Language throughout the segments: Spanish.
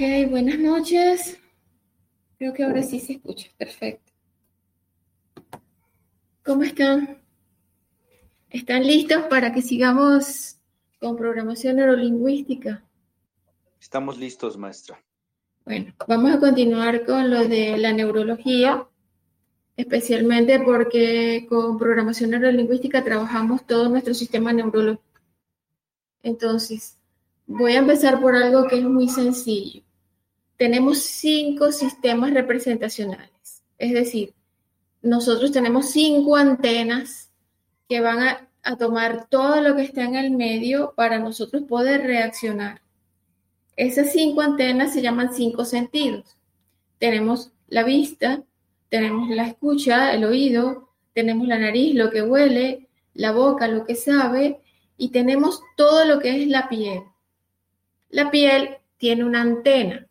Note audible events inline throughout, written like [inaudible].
Ok, buenas noches. Creo que ahora sí se escucha. Perfecto. ¿Cómo están? ¿Están listos para que sigamos con programación neurolingüística? Estamos listos, maestra. Bueno, vamos a continuar con lo de la neurología, especialmente porque con programación neurolingüística trabajamos todo nuestro sistema neurológico. Entonces, voy a empezar por algo que es muy sencillo. Tenemos cinco sistemas representacionales, es decir, nosotros tenemos cinco antenas que van a, a tomar todo lo que está en el medio para nosotros poder reaccionar. Esas cinco antenas se llaman cinco sentidos. Tenemos la vista, tenemos la escucha, el oído, tenemos la nariz, lo que huele, la boca, lo que sabe, y tenemos todo lo que es la piel. La piel tiene una antena.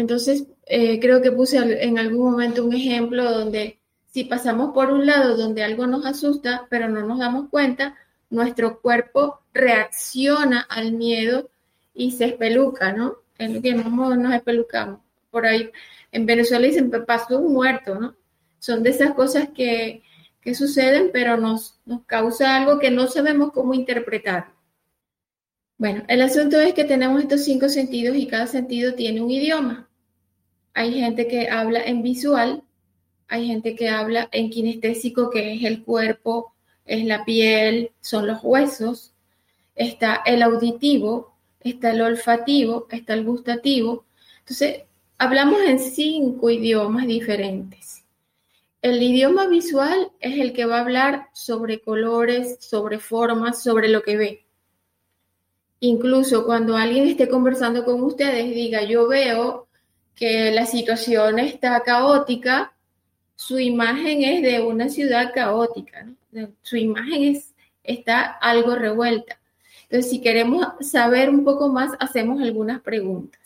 Entonces, eh, creo que puse en algún momento un ejemplo donde si pasamos por un lado donde algo nos asusta, pero no nos damos cuenta, nuestro cuerpo reacciona al miedo y se espeluca, ¿no? En lo que nos espelucamos. Por ahí, en Venezuela dicen, pasó un muerto, ¿no? Son de esas cosas que, que suceden, pero nos, nos causa algo que no sabemos cómo interpretar. Bueno, el asunto es que tenemos estos cinco sentidos y cada sentido tiene un idioma. Hay gente que habla en visual, hay gente que habla en kinestésico, que es el cuerpo, es la piel, son los huesos. Está el auditivo, está el olfativo, está el gustativo. Entonces, hablamos en cinco idiomas diferentes. El idioma visual es el que va a hablar sobre colores, sobre formas, sobre lo que ve. Incluso cuando alguien esté conversando con ustedes diga, yo veo que la situación está caótica, su imagen es de una ciudad caótica, su imagen es, está algo revuelta. Entonces, si queremos saber un poco más, hacemos algunas preguntas.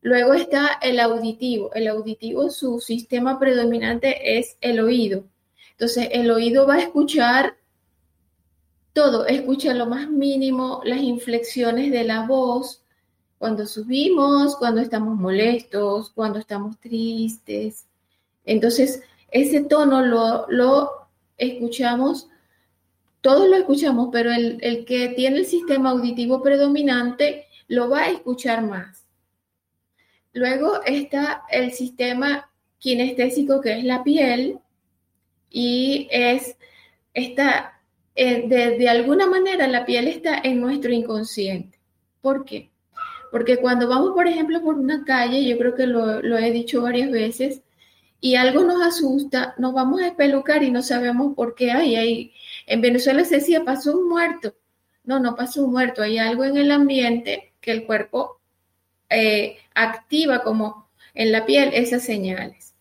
Luego está el auditivo. El auditivo, su sistema predominante es el oído. Entonces, el oído va a escuchar todo, escucha lo más mínimo, las inflexiones de la voz, cuando subimos, cuando estamos molestos, cuando estamos tristes. Entonces, ese tono lo, lo escuchamos todos lo escuchamos, pero el, el, que tiene el sistema auditivo predominante lo va a escuchar más. Luego está el sistema kinestésico, que es la piel, y es, está, eh, de, de, alguna manera la piel está en nuestro inconsciente. ¿Por qué? Porque cuando vamos, por ejemplo, por una calle, yo creo que lo, he dicho varias veces, y algo nos asusta, nos vamos a espelucar y no sabemos por qué hay. hay en Venezuela se decía, pasó un muerto. No, no pasó un muerto. Hay algo en el ambiente que el cuerpo eh, activa como en la piel esas señales.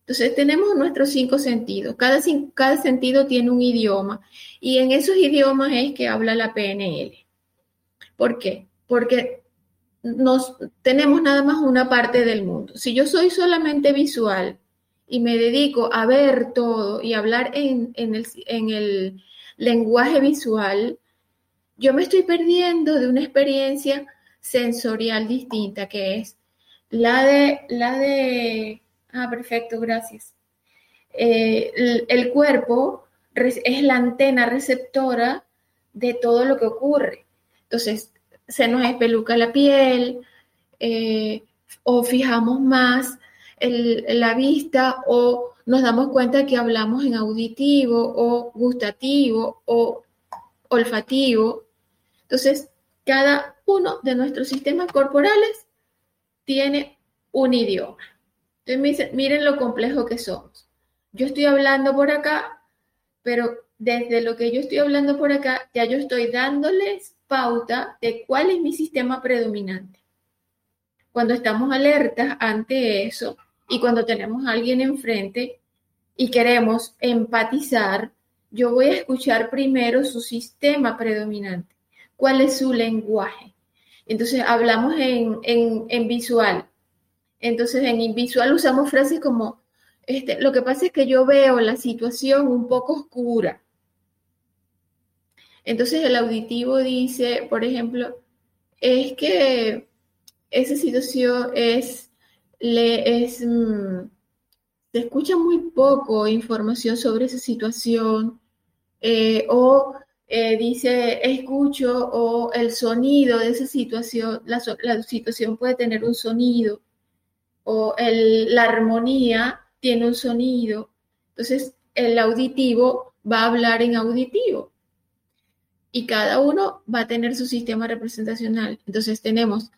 Entonces tenemos nuestros cinco sentidos. Cada, cada sentido tiene un idioma y en esos idiomas es que habla la PNL. ¿Por qué? Porque nos, tenemos nada más una parte del mundo. Si yo soy solamente visual, y me dedico a ver todo y hablar en, el lenguaje visual, yo me estoy perdiendo de una experiencia sensorial distinta que es la de, la de, ah, perfecto, gracias. Eh, el, el, cuerpo es la antena receptora de todo lo que ocurre. Entonces, se nos espeluca la piel eh, o fijamos más la vista o nos damos cuenta que hablamos en auditivo o gustativo o olfativo. Entonces, cada uno de nuestros sistemas corporales tiene un idioma. Entonces, miren lo complejo que somos. Yo estoy hablando por acá, pero desde lo que yo estoy hablando por acá, ya yo estoy dándoles pauta de cuál es mi sistema predominante. Cuando estamos alertas ante eso y cuando tenemos a alguien enfrente y queremos empatizar, yo voy a escuchar primero su sistema predominante, cuál es su lenguaje. Entonces hablamos en, en, visual. Entonces en visual usamos frases como, este, lo que pasa es que yo veo la situación un poco oscura. Entonces el auditivo dice, por ejemplo, es que esa situación es, le, es mm, se escucha muy poco información sobre esa situación eh, o eh, dice escucho o el sonido de esa situación, la, situación puede tener un sonido o la armonía tiene un sonido. Entonces el auditivo va a hablar en auditivo y cada uno va a tener su sistema representacional. Entonces tenemos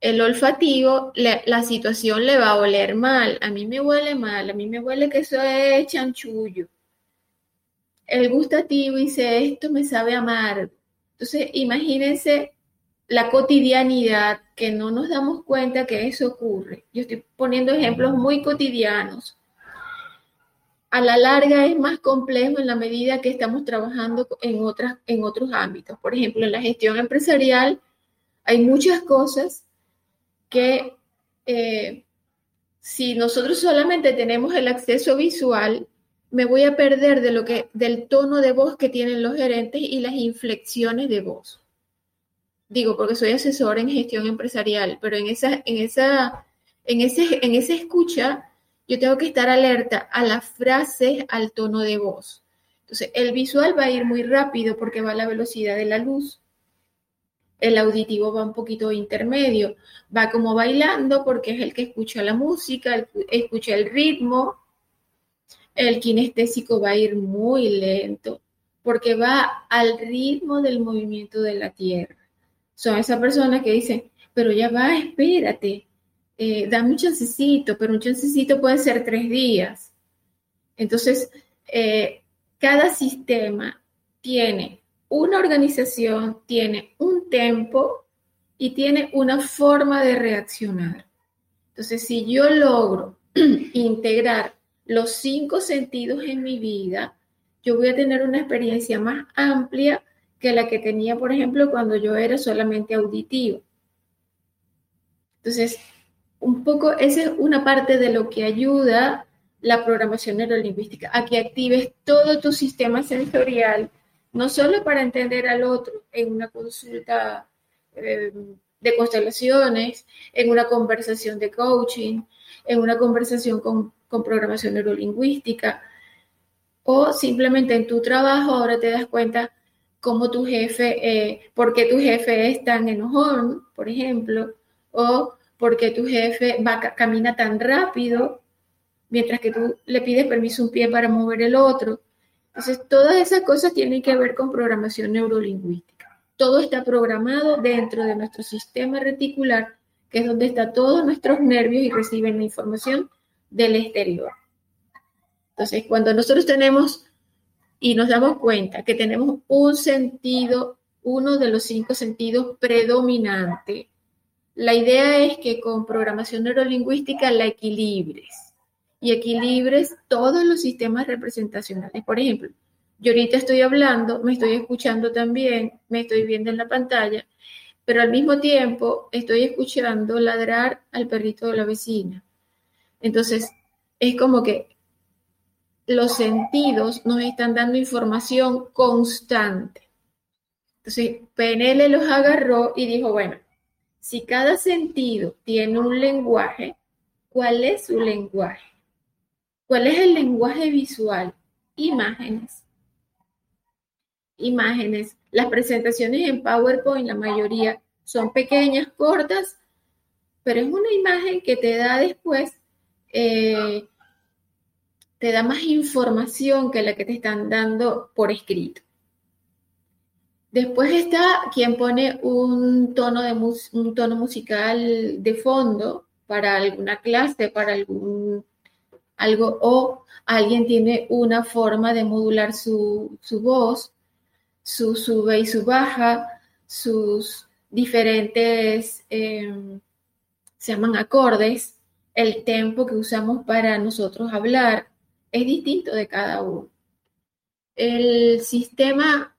el olfativo, la situación le va a oler mal. A mí me huele mal, a mí me huele que eso es chanchullo. El gustativo dice, esto me sabe amargo. Entonces, imagínense la cotidianidad que no nos damos cuenta que eso ocurre. Yo estoy poniendo ejemplos muy cotidianos. A la larga es más complejo en la medida que estamos trabajando en, otras, en otros ámbitos. Por ejemplo, en la gestión empresarial hay muchas cosas que eh, si nosotros solamente tenemos el acceso visual, me voy a perder de lo que, del tono de voz que tienen los gerentes y las inflexiones de voz. Digo, porque soy asesor en gestión empresarial, pero en esa, en esa, en ese, en esa escucha, yo tengo que estar alerta a las frases, al tono de voz. Entonces, el visual va a ir muy rápido porque va a la velocidad de la luz el auditivo va un poquito intermedio, va como bailando porque es el que escucha la música, escucha el ritmo. El kinestésico va a ir muy lento porque va al ritmo del movimiento de la tierra. Son esas personas que dicen, pero ya va, espérate, eh, dame un chancecito, pero un chancecito puede ser tres días. Entonces, eh, cada sistema tiene una organización tiene un tempo y tiene una forma de reaccionar. Entonces, si yo logro [clears throat] integrar los cinco sentidos en mi vida, yo voy a tener una experiencia más amplia que la que tenía, por ejemplo, cuando yo era solamente auditivo. Entonces, un poco, esa es una parte de lo que ayuda la programación neurolingüística, a que actives todo tu sistema sensorial no solo para entender al otro en una consulta eh, de constelaciones, en una conversación de coaching, en una conversación con, programación neurolingüística, o simplemente en tu trabajo ahora te das cuenta cómo tu jefe, eh, por qué tu jefe es tan enojón, por ejemplo, o por qué tu jefe va, camina tan rápido, mientras que tú le pides permiso un pie para mover el otro. Entonces, todas esas cosas tienen que ver con programación neurolingüística. Todo está programado dentro de nuestro sistema reticular, que es donde están todos nuestros nervios y reciben la información del exterior. Entonces, cuando nosotros tenemos y nos damos cuenta que tenemos un sentido, uno de los cinco sentidos predominante, la idea es que con programación neurolingüística la equilibres y equilibres todos los sistemas representacionales. Por ejemplo, yo ahorita estoy hablando, me estoy escuchando también, me estoy viendo en la pantalla, pero al mismo tiempo estoy escuchando ladrar al perrito de la vecina. Entonces, es como que los sentidos nos están dando información constante. Entonces, PNL los agarró y dijo, bueno, si cada sentido tiene un lenguaje, ¿cuál es su lenguaje? ¿Cuál es el lenguaje visual? Imágenes. Imágenes. Las presentaciones en PowerPoint, la mayoría son pequeñas, cortas, pero es una imagen que te da después, eh, te da más información que la que te están dando por escrito. Después está quien pone un tono, de un tono musical de fondo para alguna clase, para algún algo o alguien tiene una forma de modular su, voz, su sube y su baja, sus diferentes, em, se llaman acordes, el tempo que usamos para nosotros hablar es distinto de cada uno. El sistema,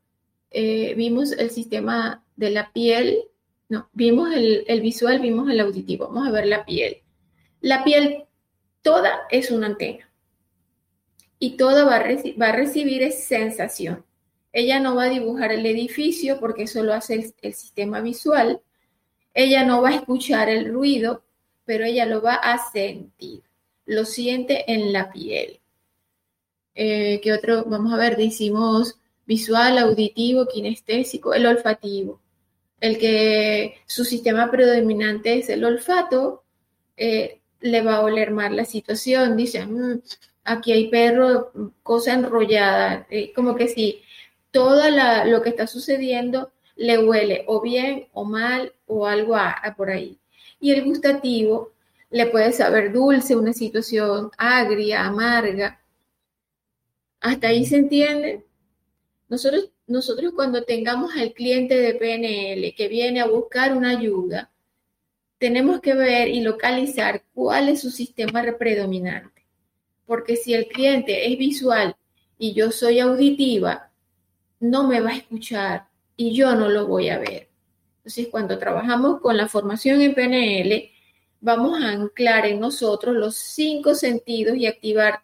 eh, vimos el sistema de la piel, no, vimos el, el visual, vimos el auditivo, vamos a ver la piel. La piel toda es una antena y toda va a, va recibir esa sensación. Ella no va a dibujar el edificio porque eso lo hace el, sistema visual. Ella no va a escuchar el ruido, pero ella lo va a sentir. Lo siente en la piel. Eh, ¿Qué otro? Vamos a ver, decimos visual, auditivo, kinestésico, el olfativo. El que su sistema predominante es el olfato, eh, le va a oler mal la situación, dice, mm, aquí hay perro, cosa enrollada, eh, como que si todo lo que está sucediendo le huele o bien o mal o algo por ahí. Y el gustativo le puede saber dulce, una situación agria, amarga. Hasta ahí se entiende. Nosotros, nosotros cuando tengamos al cliente de PNL que viene a buscar una ayuda, tenemos que ver y localizar cuál es su sistema predominante. Porque si el cliente es visual y yo soy auditiva, no me va a escuchar y yo no lo voy a ver. Entonces, cuando trabajamos con la formación en PNL, vamos a anclar en nosotros los cinco sentidos y activar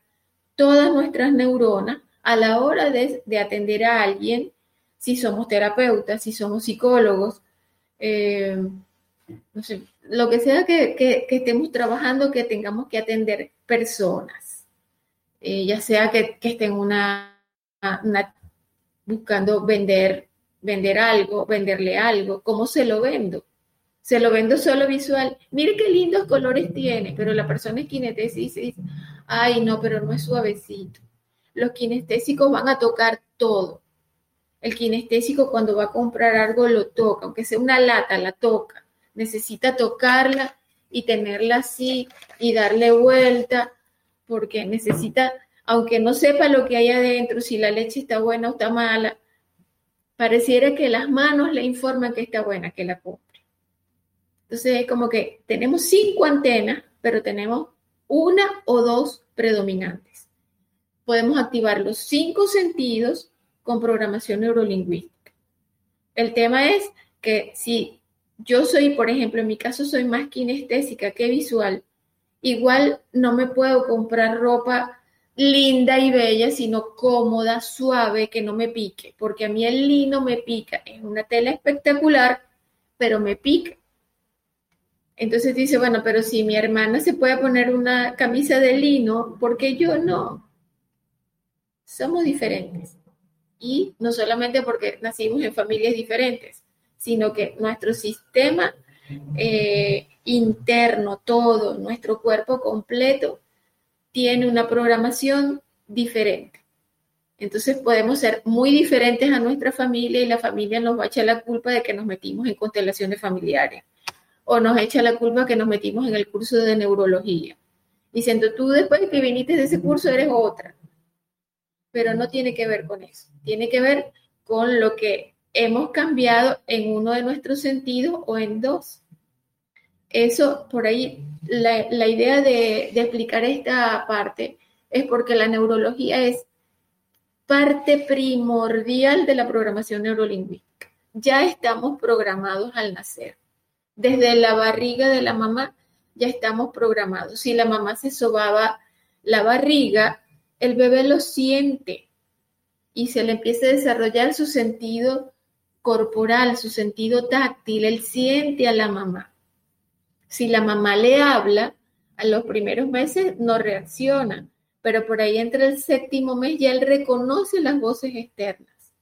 todas nuestras neuronas a la hora de, atender a alguien, si somos terapeutas, si somos psicólogos, eh, no sé, lo que sea que, estemos trabajando, que tengamos que atender personas, eh, ya sea que, estén una, buscando vender, vender algo, venderle algo, ¿cómo se lo vendo? Se lo vendo solo visual. Mire qué lindos colores tiene, pero la persona es kinestésica y dice, ay, no, pero no es suavecito. Los kinestésicos van a tocar todo. El kinestésico cuando va a comprar algo lo toca, aunque sea una lata, la toca necesita tocarla y tenerla así y darle vuelta, porque necesita, aunque no sepa lo que hay adentro, si la leche está buena o está mala, pareciera que las manos le informan que está buena, que la compre. Entonces es como que tenemos cinco antenas, pero tenemos una o dos predominantes. Podemos activar los cinco sentidos con programación neurolingüística. El tema es que si yo soy, por ejemplo, en mi caso soy más kinestésica que visual, igual no me puedo comprar ropa linda y bella, sino cómoda, suave, que no me pique, porque a mí el lino me pica, es una tela espectacular, pero me pica. Entonces dice, bueno, pero si mi hermana se puede poner una camisa de lino, ¿por qué yo no? Somos diferentes. Y no solamente porque nacimos en familias diferentes, sino que nuestro sistema eh, interno, todo, nuestro cuerpo completo, tiene una programación diferente. Entonces podemos ser muy diferentes a nuestra familia y la familia nos va a echar la culpa de que nos metimos en constelaciones familiares o nos echa la culpa que nos metimos en el curso de neurología. Diciendo, tú después de que viniste de ese curso eres otra. Pero no tiene que ver con eso. Tiene que ver con lo que hemos cambiado en uno de nuestros sentidos o en dos. Eso, por ahí, la, idea de, de, explicar esta parte es porque la neurología es parte primordial de la programación neurolingüística. Ya estamos programados al nacer. Desde la barriga de la mamá ya estamos programados. Si la mamá se sobaba la barriga, el bebé lo siente y se le empieza a desarrollar su sentido corporal, su sentido táctil, él siente a la mamá. Si la mamá le habla, a los primeros meses no reacciona, pero por ahí entre el séptimo mes ya él reconoce las voces externas,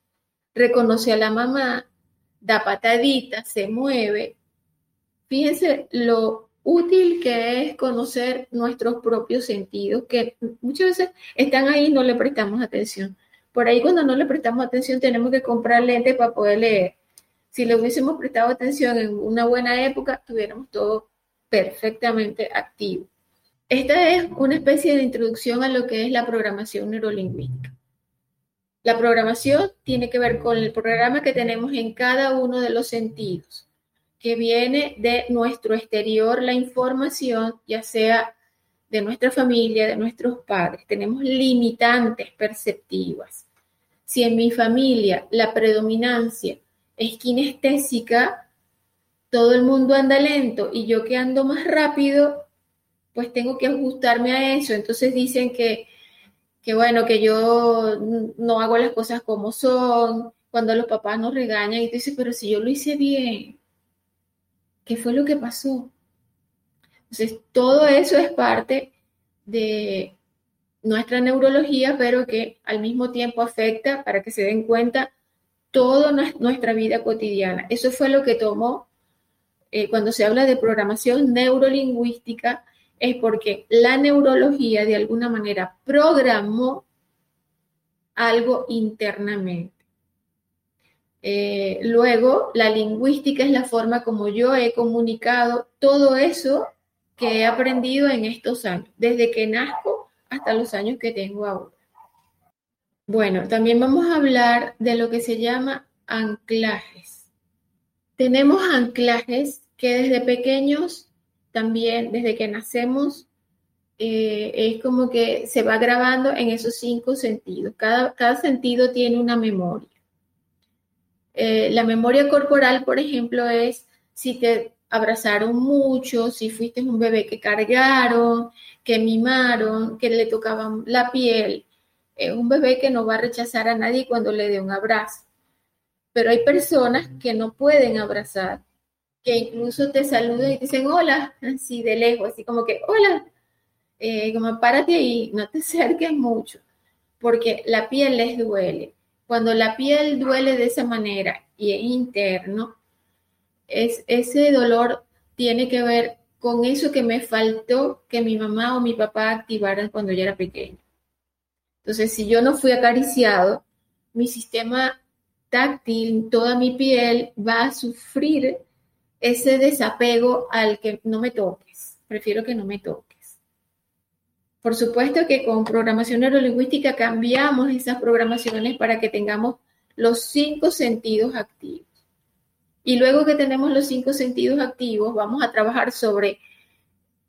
reconoce a la mamá, da pataditas, se mueve. Fíjense lo útil que es conocer nuestros propios sentidos, que muchas veces están ahí y no le prestamos atención. Por ahí cuando no le prestamos atención tenemos que comprar lentes para poder leer. Si le hubiésemos prestado atención en una buena época, tuviéramos todo perfectamente activo. Esta es una especie de introducción a lo que es la programación neurolingüística. La programación tiene que ver con el programa que tenemos en cada uno de los sentidos, que viene de nuestro exterior, la información, ya sea de nuestra familia, de nuestros padres. Tenemos limitantes perceptivas. Si en mi familia la predominancia es kinestésica, todo el mundo anda lento y yo que ando más rápido, pues tengo que ajustarme a eso. Entonces dicen que, que bueno, que yo no hago las cosas como son, cuando los papás nos regañan y tú dices, pero si yo lo hice bien, ¿qué fue lo que pasó? Entonces, todo eso es parte de nuestra neurología, pero que al mismo tiempo afecta, para que se den cuenta, toda nuestra vida cotidiana. Eso fue lo que tomó, eh, cuando se habla de programación neurolingüística, es porque la neurología de alguna manera programó algo internamente. Eh, luego, la lingüística es la forma como yo he comunicado todo eso que he aprendido en estos años, desde que nazco hasta los años que tengo ahora. Bueno, también vamos a hablar de lo que se llama anclajes. Tenemos anclajes que desde pequeños también desde que nacemos eh, es como que se va grabando en esos cinco sentidos. Cada, cada sentido tiene una memoria. Eh, la memoria corporal, por ejemplo, es si te abrazaron mucho, si fuiste un bebé que cargaron, que mimaron, que le tocaban la piel. Es un bebé que no va a rechazar a nadie cuando le dé un abrazo. Pero hay personas que no pueden abrazar que incluso te saludan y dicen hola, así de lejos, así como que hola, eh, como párate ahí, no te acerques mucho, porque la piel les duele. Cuando la piel duele de esa manera y es interno, es, ese dolor tiene que ver con eso que me faltó que mi mamá o mi papá activaran cuando yo era pequeño. Entonces, si yo no fui acariciado, mi sistema táctil, toda mi piel va a sufrir ese desapego al que no me toques, prefiero que no me toques. Por supuesto que con programación neurolingüística cambiamos esas programaciones para que tengamos los cinco sentidos activos. Y luego que tenemos los cinco sentidos activos, vamos a trabajar sobre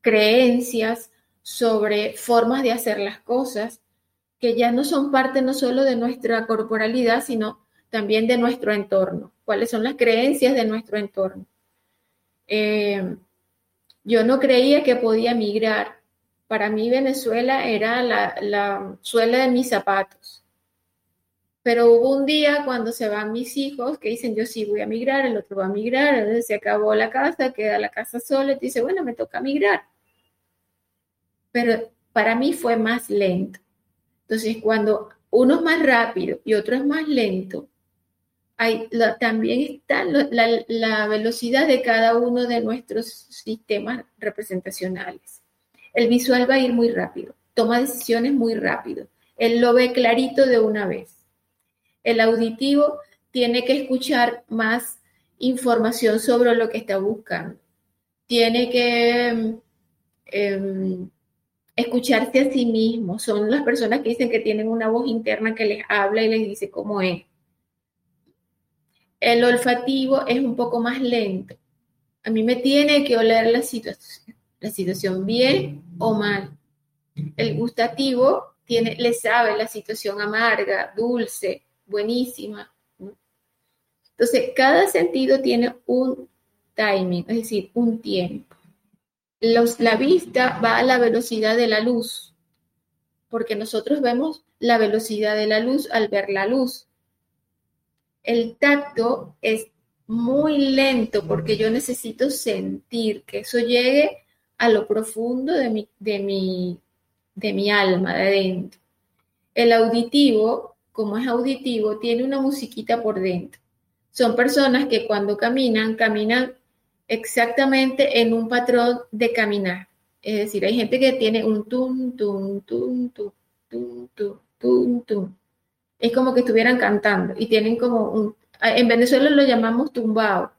creencias, sobre formas de hacer las cosas, que ya no son parte no solo de nuestra corporalidad, sino también de nuestro entorno. ¿Cuáles son las creencias de nuestro entorno? Eh, yo no creía que podía migrar. Para mí Venezuela era la, suela de mis zapatos. Pero hubo un día cuando se van mis hijos que dicen, yo sí voy a migrar, el otro va a migrar, se acabó la casa, queda la casa sola, y dice, bueno, me toca migrar. Pero para mí fue más lento. Entonces, cuando uno es más rápido y otro es más lento, también está la, velocidad de cada uno de nuestros sistemas representacionales. El visual va a ir muy rápido, toma decisiones muy rápido. Él lo ve clarito de una vez. El auditivo tiene que escuchar más información sobre lo que está buscando. Tiene que em, escucharse a sí mismo. Son las personas que dicen que tienen una voz interna que les habla y les dice cómo es. El olfativo es un poco más lento. A mí me tiene que oler la situación, la situación bien o mal. El gustativo tiene, le sabe la situación amarga, dulce, buenísima. Entonces, cada sentido tiene un timing, es decir, un tiempo. la vista va a la velocidad de la luz, porque nosotros vemos la velocidad de la luz al ver la luz el tacto es muy lento porque yo necesito sentir que eso llegue a lo profundo de mi, de mi, de mi alma, de adentro. El auditivo, como es auditivo, tiene una musiquita por dentro. Son personas que cuando caminan, caminan exactamente en un patrón de caminar. Es decir, hay gente que tiene un tum, tum, tum, tum, tum, tum, tum, tum es como que estuvieran cantando y tienen como un, en Venezuela lo llamamos tumbao,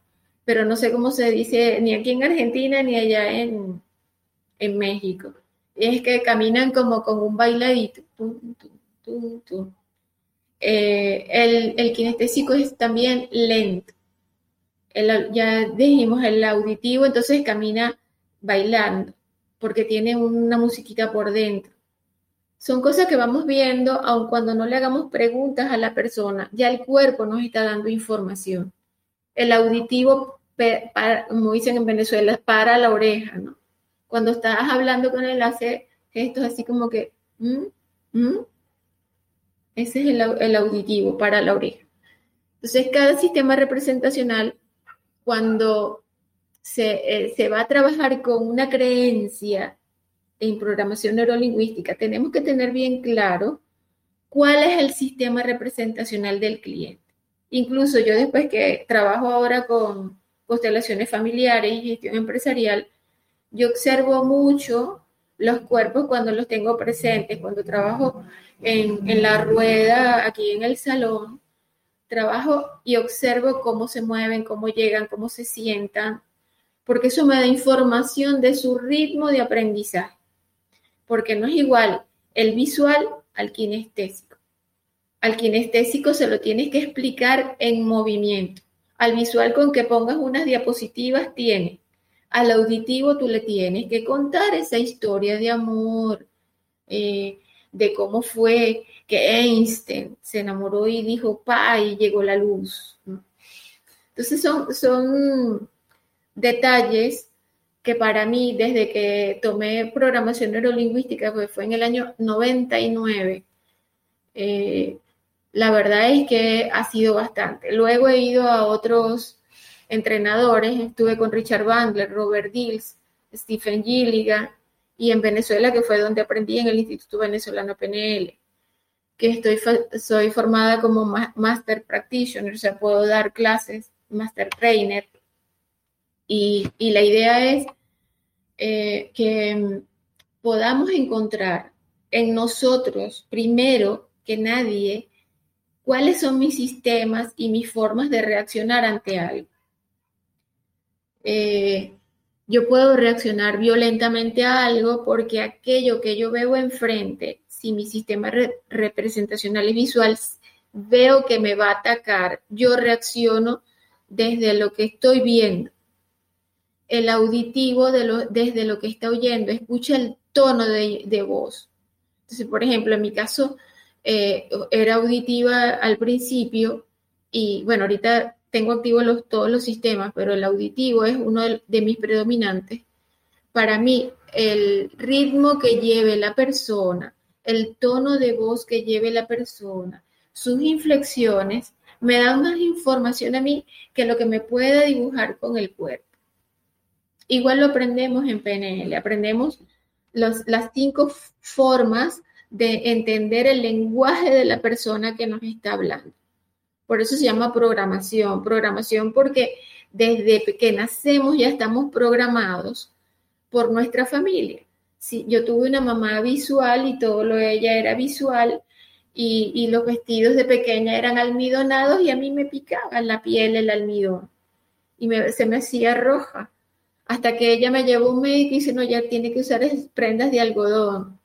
pero no sé cómo se dice ni aquí en Argentina ni allá en, en México. es que caminan como con un bailadito. Eh, el, kinestésico es también lento. ya dijimos el auditivo, entonces camina bailando, porque tiene una musiquita por dentro. Son cosas que vamos viendo, aun cuando no le hagamos preguntas a la persona, ya el cuerpo nos está dando información. El auditivo, como dicen en Venezuela, para la oreja, ¿no? Cuando estás hablando con él, hace gestos así como que, mm, mm". ese es el, auditivo para la oreja. Entonces, cada sistema representacional, cuando se, eh, se va a trabajar con una creencia en programación neurolingüística, tenemos que tener bien claro cuál es el sistema representacional del cliente. Incluso yo después que trabajo ahora con constelaciones familiares y gestión empresarial, yo observo mucho los cuerpos cuando los tengo presentes, cuando trabajo en, en, la rueda, aquí en el salón, trabajo y observo cómo se mueven, cómo llegan, cómo se sientan, porque eso me da información de su ritmo de aprendizaje, porque no es igual el visual al kinestésico. Al kinestésico se lo tienes que explicar en movimiento. Al visual con que pongas unas diapositivas tiene al auditivo tú le tienes que contar esa historia de amor, eh, de cómo fue que Einstein se enamoró y dijo, pa, y llegó la luz. Entonces son, son detalles que para mí, desde que tomé programación neurolingüística, pues fue en el año 99, eh, la verdad es que ha sido bastante. Luego he ido a otros entrenadores, estuve con Richard Bandler, Robert Dills, Stephen Gilligan, y en Venezuela, que fue donde aprendí en el Instituto Venezolano PNL, que estoy, soy formada como Master Practitioner, o sea, puedo dar clases, Master Trainer, y, la idea es eh, que podamos encontrar en nosotros, primero que nadie, cuáles son mis sistemas y mis formas de reaccionar ante algo. Eh, yo puedo reaccionar violentamente a algo porque aquello que yo veo enfrente, si mi sistema representacional es visual, veo que me va a atacar, yo reacciono desde lo que estoy viendo. El auditivo desde lo que está oyendo, escucha el tono de, voz. Entonces, por ejemplo, en mi caso, eh, era auditiva al principio y bueno, ahorita tengo activos todos los sistemas, pero el auditivo es uno de, mis predominantes. Para mí, el ritmo que lleve la persona, el tono de voz que lleve la persona, sus inflexiones, me dan más información a mí que lo que me pueda dibujar con el cuerpo. Igual lo aprendemos en PNL, aprendemos las cinco formas de entender el lenguaje de la persona que nos está hablando. Por eso se llama programación. Programación porque desde que nacemos ya estamos programados por nuestra familia. Si yo tuve una mamá visual y todo lo de ella era visual y, los vestidos de pequeña eran almidonados y a mí me picaba la piel el almidón y se me hacía roja. Hasta que ella me llevó un médico y dice, no, ya tiene que usar prendas de algodón.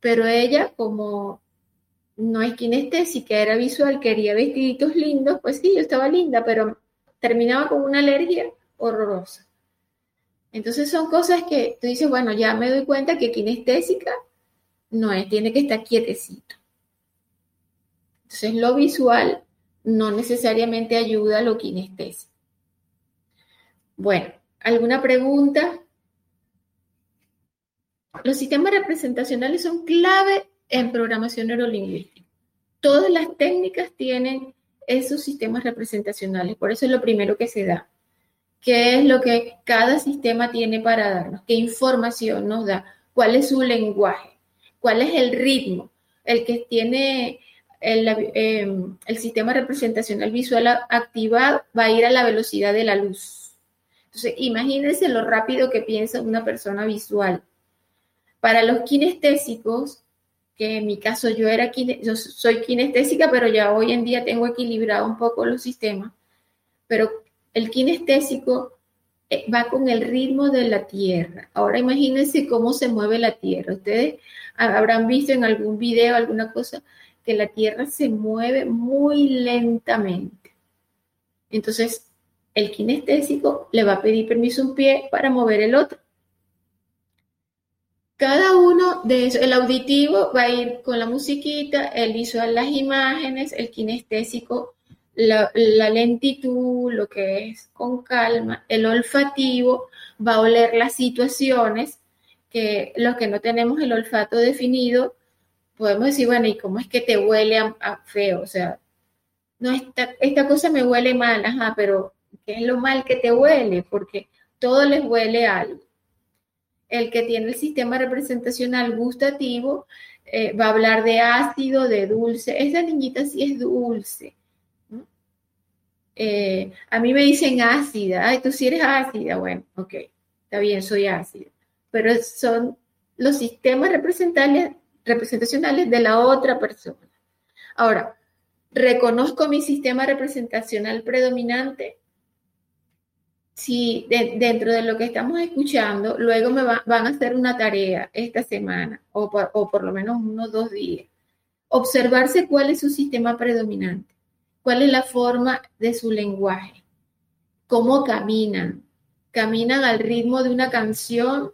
Pero ella, como no es kinestésica, era visual, quería vestiditos lindos, pues sí, yo estaba linda, pero terminaba con una alergia horrorosa. Entonces son cosas que tú dices, bueno, ya me doy cuenta que kinestésica no es, tiene que estar quietecito. Entonces lo visual no necesariamente ayuda a lo kinestésico. Bueno, ¿alguna pregunta? Los sistemas representacionales son clave en programación neurolingüística. Todas las técnicas tienen esos sistemas representacionales, por eso es lo primero que se da. ¿Qué es lo que cada sistema tiene para darnos? ¿Qué información nos da? ¿Cuál es su lenguaje? ¿Cuál es el ritmo? El que tiene el, em, sistema representacional visual activado va a ir a la velocidad de la luz. Entonces, imagínense lo rápido que piensa una persona visual. Para los kinestésicos, que en mi caso yo era yo soy kinestésica, pero ya hoy en día tengo equilibrado un poco los sistemas. Pero el kinestésico eh, va con el ritmo de la Tierra. Ahora imagínense cómo se mueve la Tierra. Ustedes habrán visto en algún video, alguna cosa, que la Tierra se mueve muy lentamente. Entonces, el kinestésico le va a pedir permiso a un pie para mover el otro. Cada uno de esos, el auditivo va a ir con la musiquita, el visual las imágenes, el kinestésico la, lentitud, lo que es con calma, el olfativo va a oler las situaciones que los que no tenemos el olfato definido, podemos decir, bueno, ¿y cómo es que te huele a, feo? O sea, no, esta, esta cosa me huele mal, ajá, pero ¿qué es lo mal que te huele? Porque todo les huele algo el que tiene el sistema representacional gustativo eh, va a hablar de ácido, de dulce. Esa niñita sí es dulce. Eh, a mí me dicen ácida. Ay, tú sí eres ácida. Bueno, ok, está bien, soy ácida. Pero son los sistemas representacionales de la otra persona. Ahora, reconozco mi sistema representacional predominante si dentro de lo que estamos escuchando, luego me van a hacer una tarea esta semana o por, lo menos unos dos días. Observarse cuál es su sistema predominante, cuál es la forma de su lenguaje, cómo caminan. Caminan al ritmo de una canción,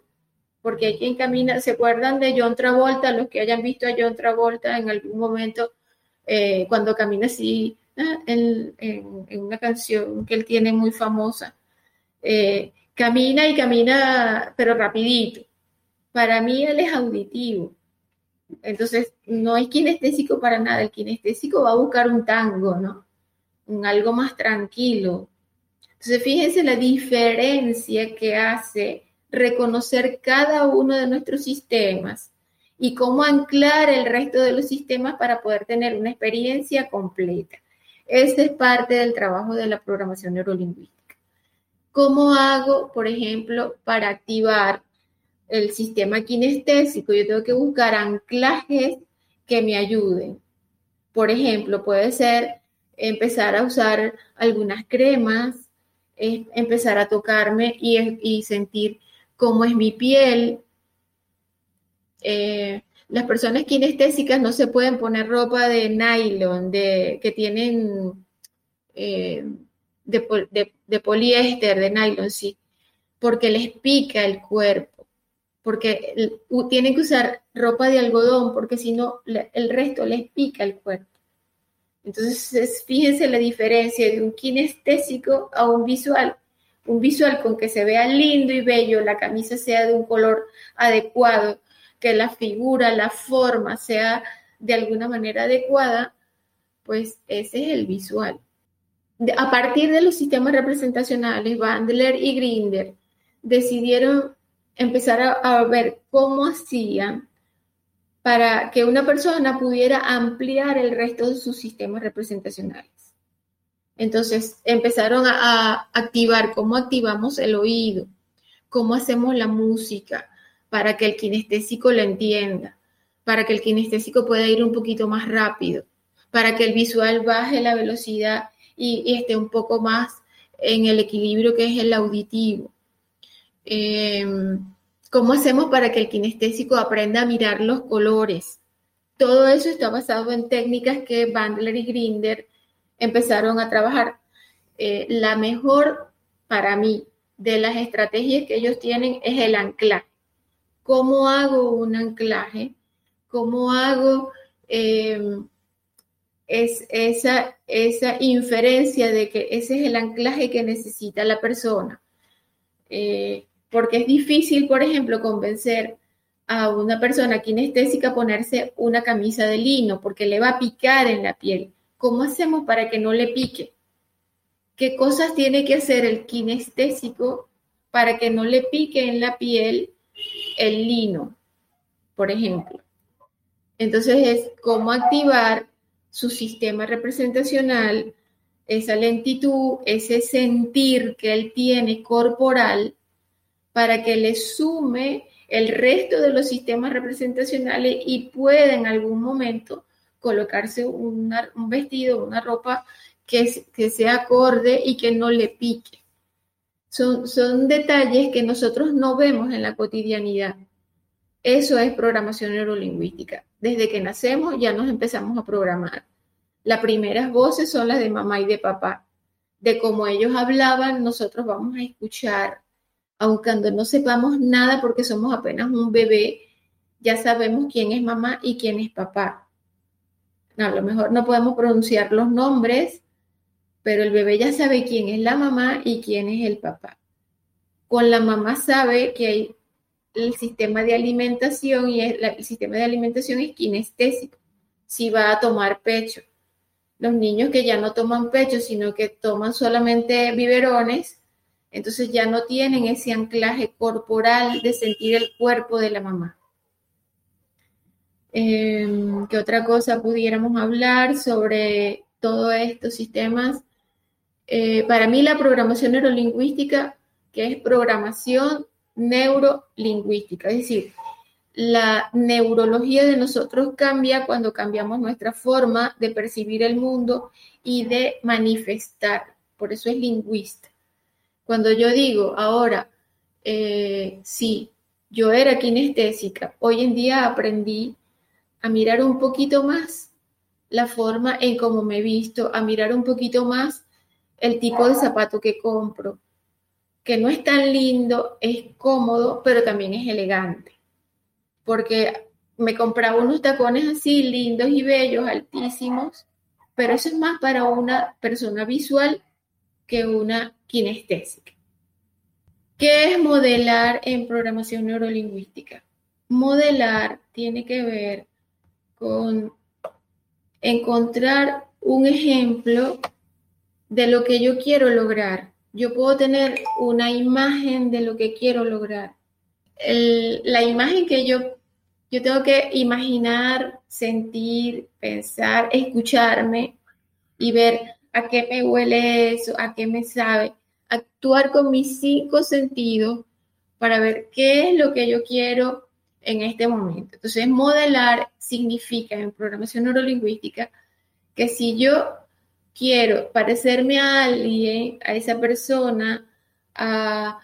porque hay quien camina, ¿se acuerdan de John Travolta? Los que hayan visto a John Travolta en algún momento, eh, cuando camina así, ah, en una canción que él tiene muy famosa eh, camina y camina, pero rapidito. Para mí él es auditivo. Entonces, no es kinestésico para nada. El kinestésico va a buscar un tango, ¿no? Un algo más tranquilo. Entonces, fíjense la diferencia que hace reconocer cada uno de nuestros sistemas y cómo anclar el resto de los sistemas para poder tener una experiencia completa. Este es parte del trabajo de la programación neurolingüística. ¿Cómo hago, por ejemplo, para activar el sistema kinestésico? Yo tengo que buscar anclajes que me ayuden. Por ejemplo, puede ser empezar a usar algunas cremas, empezar a tocarme y, sentir cómo es mi piel. Eh, las personas kinestésicas no se pueden poner ropa de nylon, de, que tienen eh, de, poliéster, de nylon, sí, porque les pica el cuerpo, porque tienen que usar ropa de algodón, porque si no, el resto les pica el cuerpo. Entonces, fíjense la diferencia de un kinestésico a un visual. Un visual con que se vea lindo y bello, la camisa sea de un color adecuado, que la figura, la forma sea de alguna manera adecuada, pues ese es el visual a partir de los sistemas representacionales, Bandler y Grinder decidieron empezar a, ver cómo hacían para que una persona pudiera ampliar el resto de sus sistemas representacionales. Entonces empezaron a, activar cómo activamos el oído, cómo hacemos la música para que el kinestésico lo entienda, para que el kinestésico pueda ir un poquito más rápido, para que el visual baje la velocidad y, esté un poco más en el equilibrio que es el auditivo. Em, ¿Cómo hacemos para que el kinestésico aprenda a mirar los colores? Todo eso está basado en técnicas que Bandler y Grinder empezaron a trabajar. Eh, la mejor para mí de las estrategias que ellos tienen es el anclaje. ¿Cómo hago un anclaje? ¿Cómo hago em, es esa, esa inferencia de que ese es el anclaje que necesita la persona. Eh, porque es difícil, por ejemplo, convencer a una persona kinestésica a ponerse una camisa de lino porque le va a picar en la piel. ¿Cómo hacemos para que no le pique? ¿Qué cosas tiene que hacer el kinestésico para que no le pique en la piel el lino, por ejemplo? Entonces es cómo activar su sistema representacional, esa lentitud, ese sentir que él tiene corporal, para que le sume el resto de los sistemas representacionales y pueda en algún momento colocarse un vestido, una ropa que, que sea acorde y que no le pique. Son, son detalles que nosotros no vemos en la cotidianidad. Eso es programación neurolingüística. Desde que nacemos ya nos empezamos a programar. Las primeras voces son las de mamá y de papá. De cómo ellos hablaban, nosotros vamos a escuchar, aunque cuando no sepamos nada porque somos apenas un bebé, ya sabemos quién es mamá y quién es papá. A lo mejor no podemos pronunciar los nombres, pero el bebé ya sabe quién es la mamá y quién es el papá. Con la mamá sabe que hay el sistema de alimentación y el sistema de alimentación es kinestésico, si va a tomar pecho. Los niños que ya no toman pecho, sino que toman solamente biberones, entonces ya no tienen ese anclaje corporal de sentir el cuerpo de la mamá. Em, ¿Qué otra cosa pudiéramos hablar sobre todos estos sistemas? Eh, para mí la programación neurolingüística, que es programación neurolingüística, es decir, la neurología de nosotros cambia cuando cambiamos nuestra forma de percibir el mundo y de manifestar. Por eso es lingüista. Cuando yo digo ahora, eh, sí, yo era kinestésica, hoy en día aprendí a mirar un poquito más la forma en cómo me visto, a mirar un poquito más el tipo de zapato que compro, que no es tan lindo, es cómodo, pero también es elegante. Porque me compraba unos tacones así lindos y bellos, altísimos, pero eso es más para una persona visual que una kinestésica. ¿Qué es modelar en programación neurolingüística? Modelar tiene que ver con encontrar un ejemplo de lo que yo quiero lograr. Yo puedo tener una imagen de lo que quiero lograr. la imagen que yo, yo tengo que imaginar, sentir, pensar, escucharme y ver a qué me huele eso, a qué me sabe. Actuar con mis cinco sentidos para ver qué es lo que yo quiero en este momento. Entonces, modelar significa en programación neurolingüística que si yo quiero parecerme a alguien, a esa persona, a,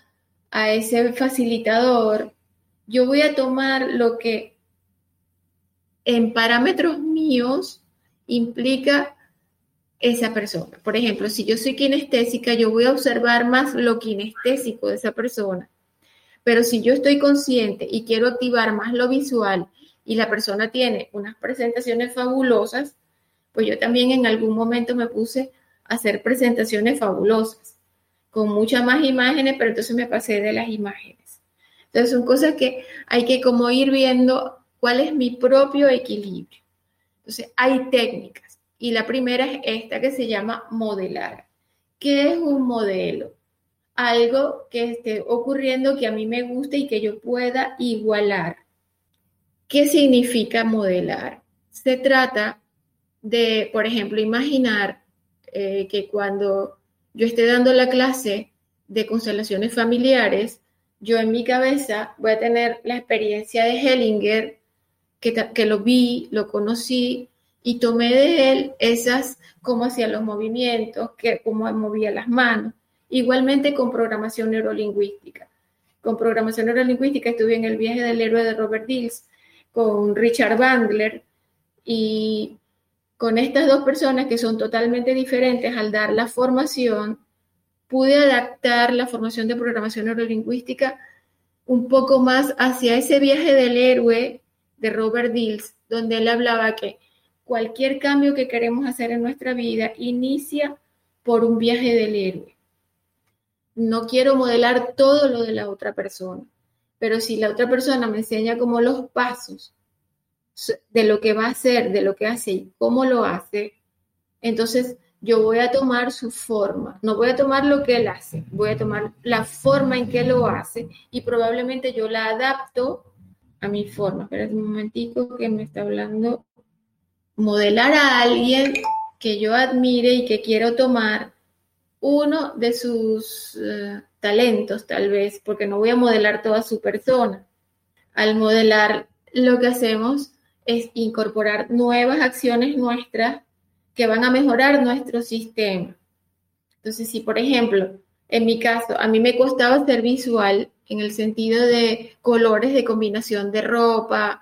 ese facilitador, yo voy a tomar lo que en parámetros míos implica esa persona. Por ejemplo, si yo soy kinestésica, yo voy a observar más lo kinestésico de esa persona. Pero si yo estoy consciente y quiero activar más lo visual y la persona tiene unas presentaciones fabulosas, pues yo también en algún momento me puse a hacer presentaciones fabulosas, con muchas más imágenes, pero entonces me pasé de las imágenes. Entonces son cosas que hay que como ir viendo cuál es mi propio equilibrio. Entonces hay técnicas y la primera es esta que se llama modelar. ¿Qué es un modelo? Algo que esté ocurriendo que a mí me guste y que yo pueda igualar. ¿Qué significa modelar? Se trata de, por ejemplo, imaginar eh, que cuando yo esté dando la clase de constelaciones familiares, yo en mi cabeza voy a tener la experiencia de Hellinger, que, que lo vi, lo conocí y tomé de él esas, cómo hacía los movimientos, que, cómo movía las manos. Igualmente con programación neurolingüística. Con programación neurolingüística estuve en el viaje del héroe de Robert Dills con Richard Bandler y con estas dos personas que son totalmente diferentes al dar la formación, pude adaptar la formación de programación neurolingüística un poco más hacia ese viaje del héroe de Robert Dills, donde él hablaba que cualquier cambio que queremos hacer en nuestra vida inicia por un viaje del héroe. No quiero modelar todo lo de la otra persona, pero si la otra persona me enseña como los pasos de lo que va a hacer, de lo que hace y cómo lo hace, entonces yo voy a tomar su forma, no voy a tomar lo que él hace, voy a tomar la forma en que lo hace y probablemente yo la adapto a mi forma. Espera un momentico que me está hablando. Modelar a alguien que yo admire y que quiero tomar uno de sus eh, talentos, tal vez, porque no voy a modelar toda su persona. Al modelar, lo que hacemos es incorporar nuevas acciones nuestras que van a mejorar nuestro sistema. Entonces, si por ejemplo En mi caso, a mí me costaba ser visual en el sentido de colores de combinación de ropa.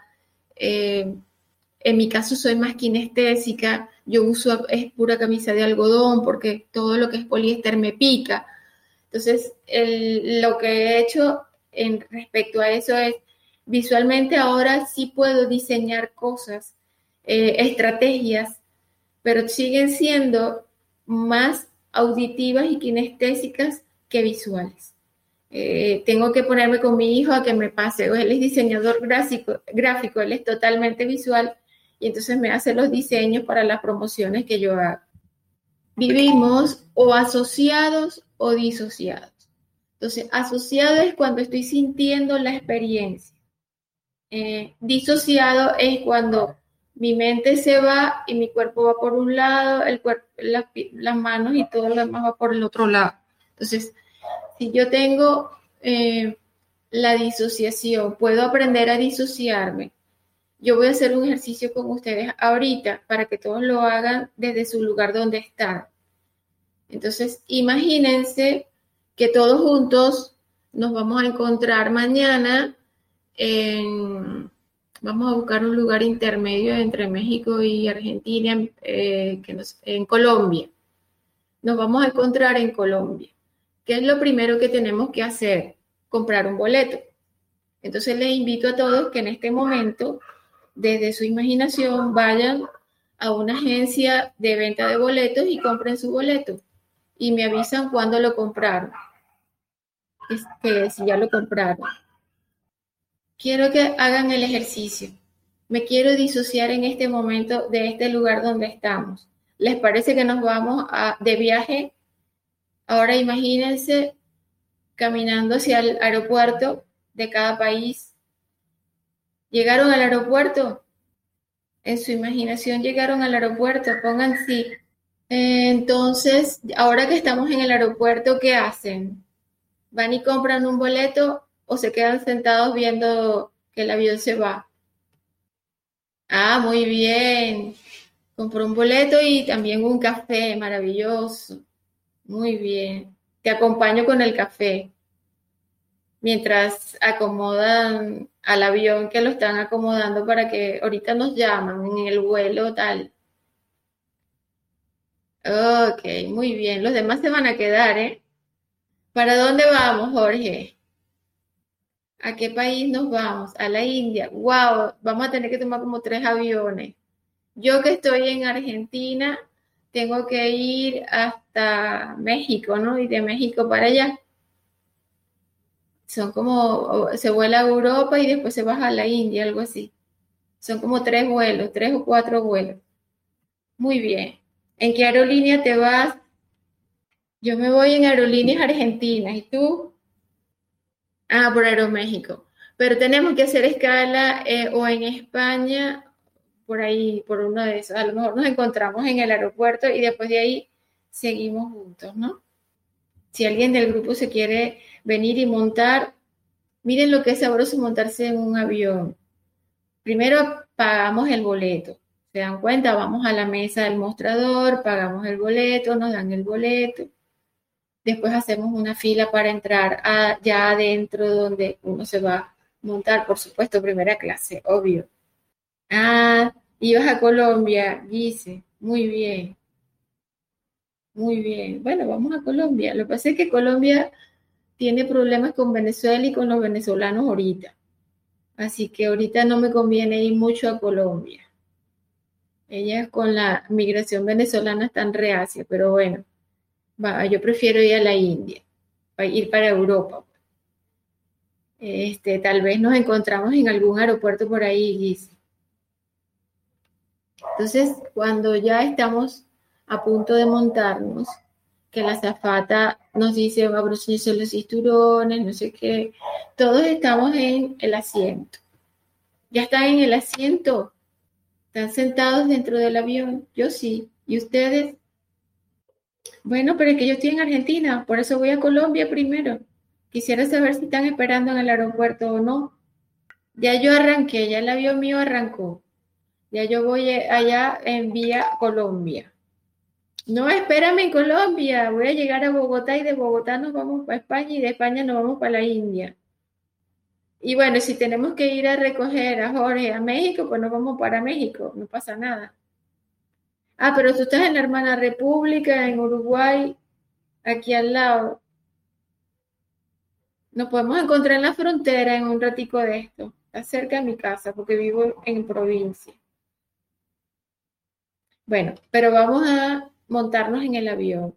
Eh, en mi caso soy más kinestésica, yo uso es pura camisa de algodón porque todo lo que es poliéster me pica. Entonces, lo que he hecho en respecto a eso es, visualmente ahora sí puedo diseñar cosas, eh, estrategias, pero siguen siendo más auditivas y kinestésicas que visuales. Eh, tengo que ponerme con mi hijo a que me pase, él es diseñador gráfico, gráfico, él es totalmente visual y entonces me hace los diseños para las promociones que yo hago. Vivimos o asociados o disociados. Entonces, asociado es cuando estoy sintiendo la experiencia. Eh, disociado es cuando mi mente se va y mi cuerpo va por un lado, el cuerpo, las manos y todo lo demás va por el otro lado. Entonces, si yo tengo eh, la disociación, puedo aprender a disociarme yo voy a hacer un ejercicio con ustedes ahorita para que todos lo hagan desde su lugar donde están. Entonces, imagínense que todos juntos nos vamos a encontrar mañana en, vamos a buscar un lugar intermedio entre México y Argentina, eh, que en Colombia. Nos vamos a encontrar en Colombia. ¿Qué es lo primero que tenemos que hacer? Comprar un boleto. Entonces les invito a todos que en este momento desde su imaginación vayan a una agencia de venta de boletos y compren su boleto y me avisan cuándo lo compraron. Que si ya lo compraron. Quiero que hagan el ejercicio. Me quiero disociar en este momento de este lugar donde estamos. ¿Les parece que nos vamos a, de viaje? Ahora imagínense caminando hacia el aeropuerto de cada país Llegaron al aeropuerto. En su imaginación llegaron al aeropuerto. Pongan sí. Entonces, ahora que estamos en el aeropuerto, ¿qué hacen? ¿Van y compran un boleto o se quedan sentados viendo que el avión se va? Ah, muy bien. Compró un boleto y también un café, maravilloso. Muy bien. Te acompaño con el café mientras acomodan al avión que lo están acomodando para que ahorita nos llaman en el vuelo tal. Ok, muy bien. Los demás se van a quedar, ¿eh? ¿Para dónde vamos, Jorge? ¿A qué país nos vamos? A la India. ¡Wow! Vamos a tener que tomar como tres aviones. Yo que estoy en Argentina, tengo que ir hasta México, ¿no? Y de México para allá son como, se vuela a Europa y después se baja a la India, algo así. Son como tres vuelos, tres o cuatro vuelos. Muy bien. ¿En qué aerolínea te vas? Yo me voy en aerolíneas argentinas. ¿Y tú? Ah, por Aeroméxico. Pero tenemos que hacer escala eh, o en España, por ahí, por uno de esos. A lo mejor nos encontramos en el aeropuerto y después de ahí seguimos juntos, ¿no? Si alguien del grupo se quiere venir y montar, miren lo que es sabroso montarse en un avión. Primero pagamos el boleto. ¿Se dan cuenta? Vamos a la mesa del mostrador, pagamos el boleto, nos dan el boleto. Después hacemos una fila para entrar ya adentro donde uno se va a montar, por supuesto, primera clase, obvio. Ah, ibas a Colombia, dice. Muy bien. Muy bien. Bueno, vamos a Colombia. Lo que pasa es que Colombia tiene problemas con Venezuela y con los venezolanos ahorita. Así que ahorita no me conviene ir mucho a Colombia. Ellas con la migración venezolana están reacias, pero bueno, yo prefiero ir a la India, ir para Europa. Este, tal vez nos encontramos en algún aeropuerto por ahí, dice. Entonces, cuando ya estamos a punto de montarnos, que la zafata nos dice, va a los cinturones, no sé qué. Todos estamos en el asiento. ¿Ya están en el asiento? ¿Están sentados dentro del avión? Yo sí. ¿Y ustedes? Bueno, pero es que yo estoy en Argentina, por eso voy a Colombia primero. Quisiera saber si están esperando en el aeropuerto o no. Ya yo arranqué, ya el avión mío arrancó. Ya yo voy allá en vía Colombia. No, espérame en Colombia, voy a llegar a Bogotá y de Bogotá nos vamos para España y de España nos vamos para la India. Y bueno, si tenemos que ir a recoger a Jorge a México, pues nos vamos para México, no pasa nada. Ah, pero tú estás en la hermana República, en Uruguay, aquí al lado. Nos podemos encontrar en la frontera en un ratico de esto, cerca de mi casa, porque vivo en provincia. Bueno, pero vamos a montarnos en el avión.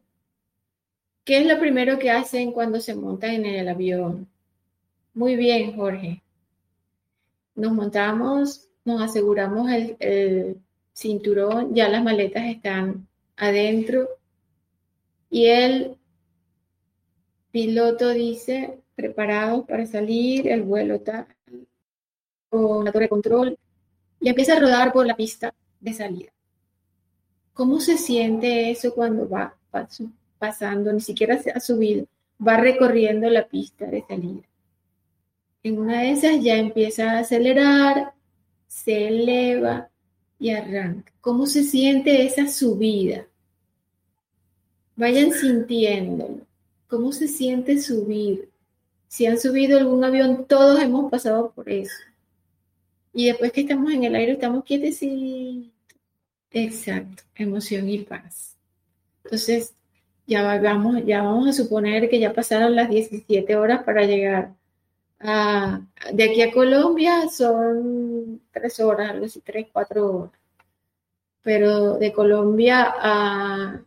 ¿Qué es lo primero que hacen cuando se montan en el avión? Muy bien, Jorge. Nos montamos, nos aseguramos el, cinturón, ya las maletas están adentro y el piloto dice, preparados para salir, el vuelo está con la torre de control y empieza a rodar por la pista de salida. ¿Cómo se siente eso cuando va pasando, ni siquiera se ha subido, va recorriendo la pista de salida? En una de esas ya empieza a acelerar, se eleva y arranca. ¿Cómo se siente esa subida? Vayan sintiéndolo. ¿Cómo se siente subir? Si han subido algún avión, todos hemos pasado por eso. Y después que estamos en el aire, estamos quietecitos Exacto, emoción y paz. Entonces, ya vamos, ya vamos a suponer que ya pasaron las 17 horas para llegar a, de aquí a Colombia son tres horas, algo así, tres, cuatro horas. Pero de Colombia a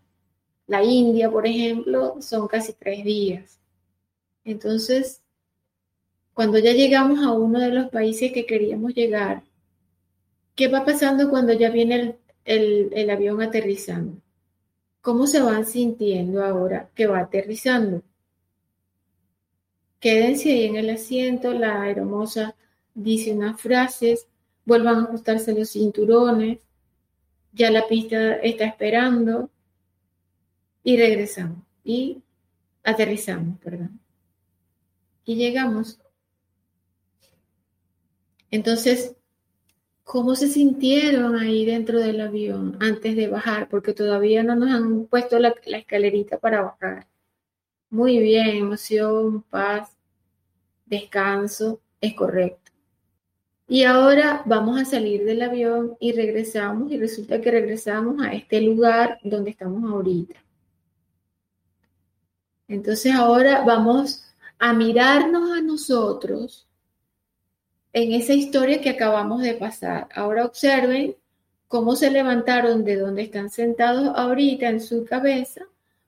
la India, por ejemplo, son casi tres días. Entonces, cuando ya llegamos a uno de los países que queríamos llegar, ¿qué va pasando cuando ya viene el el, avión aterrizando. ¿Cómo se van sintiendo ahora que va aterrizando? Quédense ahí en el asiento, la aeromoza dice unas frases, vuelvan a ajustarse los cinturones, ya la pista está esperando y regresamos y aterrizamos, perdón. Y llegamos. Entonces, ¿Cómo se sintieron ahí dentro del avión antes de bajar? Porque todavía no nos han puesto la, escalerita para bajar. Muy bien, emoción, paz, descanso, es correcto. Y ahora vamos a salir del avión y regresamos y resulta que regresamos a este lugar donde estamos ahorita. Entonces ahora vamos a mirarnos a nosotros en esa historia que acabamos de pasar. Ahora observen cómo se levantaron de donde están sentados ahorita en su cabeza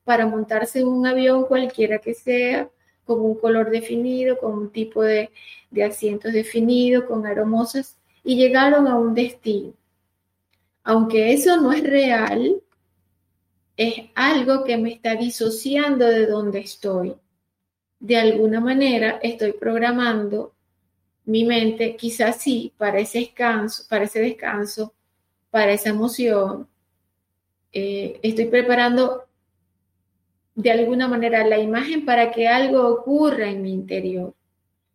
para montarse en un avión cualquiera que sea, con un color definido, con un tipo de, de asientos definido, con aromosas, y llegaron a un destino. Aunque eso no es real, es algo que me está disociando de donde estoy. De alguna manera estoy programando mi mente, quizás sí, para ese descanso, para ese descanso, para esa emoción, eh, estoy preparando de alguna manera la imagen para que algo ocurra en mi interior.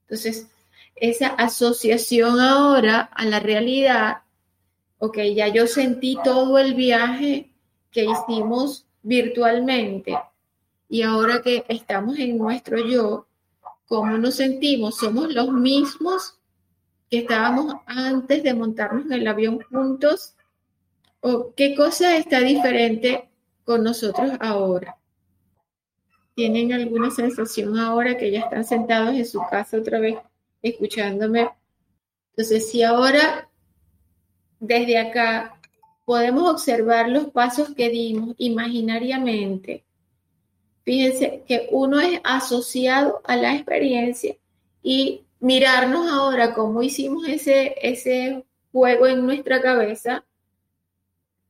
Entonces, esa asociación ahora a la realidad, ok, ya yo sentí todo el viaje que hicimos virtualmente y ahora que estamos en nuestro yo, cómo nos sentimos, somos los mismos que estábamos antes de montarnos en el avión juntos, o qué cosa está diferente con nosotros ahora. ¿Tienen alguna sensación ahora que ya están sentados en su casa otra vez escuchándome? Entonces, si ahora desde acá podemos observar los pasos que dimos imaginariamente Fíjense que uno es asociado a la experiencia y mirarnos ahora cómo hicimos ese, ese juego en nuestra cabeza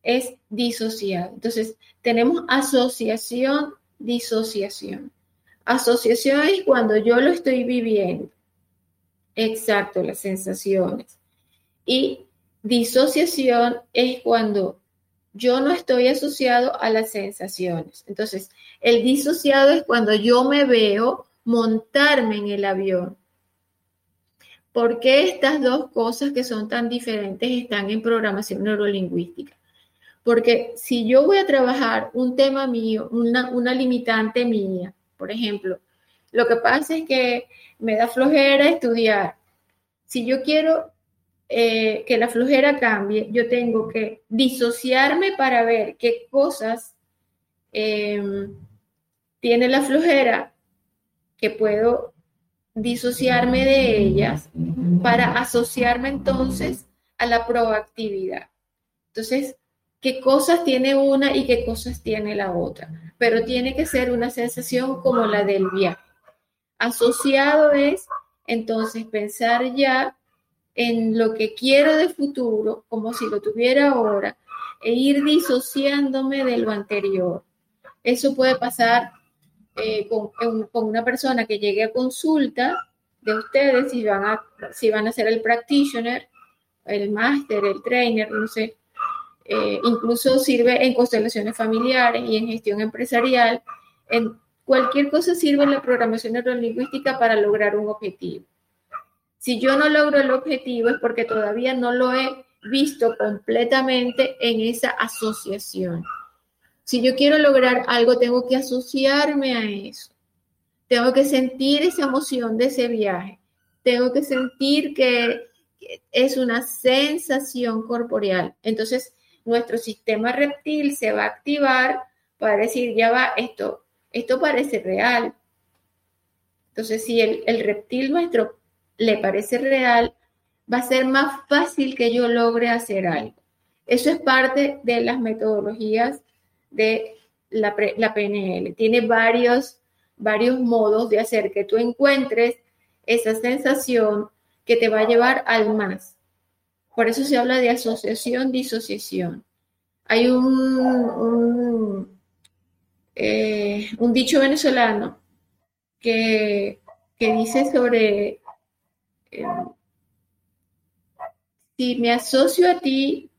es disociado. Entonces, tenemos asociación, disociación. Asociación es cuando yo lo estoy viviendo. Exacto, las sensaciones. Y disociación es cuando yo no estoy asociado a las sensaciones. Entonces, el disociado es cuando yo me veo montarme en el avión. ¿Por qué estas dos cosas que son tan diferentes están en programación neurolingüística? Porque si yo voy a trabajar un tema mío, una, limitante mía, por ejemplo, lo que pasa es que me da flojera estudiar. Si yo quiero eh, que la flojera cambie, yo tengo que disociarme para ver qué cosas em, tiene la flojera que puedo disociarme de ellas para asociarme entonces a la proactividad. Entonces, qué cosas tiene una y qué cosas tiene la otra, pero tiene que ser una sensación como la del viaje. Asociado es entonces pensar ya en lo que quiero de futuro, como si lo tuviera ahora, e ir disociándome de lo anterior. Eso puede pasar eh, con, una persona que llegue a consulta de ustedes, si van a, si van a ser el practitioner, el máster, el trainer, no sé. Eh, incluso sirve en constelaciones familiares y en gestión empresarial. En cualquier cosa sirve la programación neurolingüística para lograr un objetivo. Si yo no logro el objetivo es porque todavía no lo he visto completamente en esa asociación. Si yo quiero lograr algo, tengo que asociarme a eso. Tengo que sentir esa emoción de ese viaje. Tengo que sentir que es una sensación corporal. Entonces, nuestro sistema reptil se va a activar para decir, ya va, esto, esto parece real. Entonces, si el, el reptil nuestro le parece real, va a ser más fácil que yo logre hacer algo. Eso es parte de las metodologías de la, PNL. Tiene varios, varios modos de hacer que tú encuentres esa sensación que te va a llevar al más. Por eso se habla de asociación, disociación. Hay un, un, eh, dicho venezolano que, que dice sobre si me asocio a ti,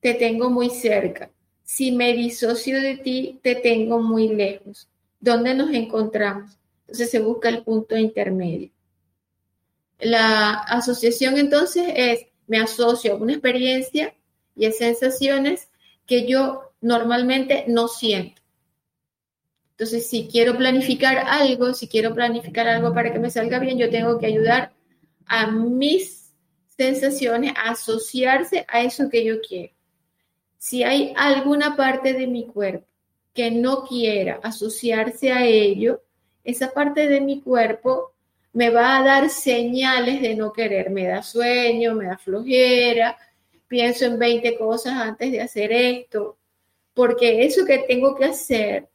te tengo muy cerca. Si me disocio de ti, te tengo muy lejos. ¿Dónde nos encontramos? Entonces se busca el punto intermedio. La asociación entonces es, me asocio a una experiencia y a sensaciones que yo normalmente no siento. Entonces, si quiero planificar algo, si quiero planificar algo para que me salga bien, yo tengo que ayudar a mis sensaciones a asociarse a eso que yo quiero. Si hay alguna parte de mi cuerpo que no quiera asociarse a ello, esa parte de mi cuerpo me va a dar señales de no querer. Me da sueño, me da flojera, pienso en 20 cosas antes de hacer esto, porque eso que tengo que hacer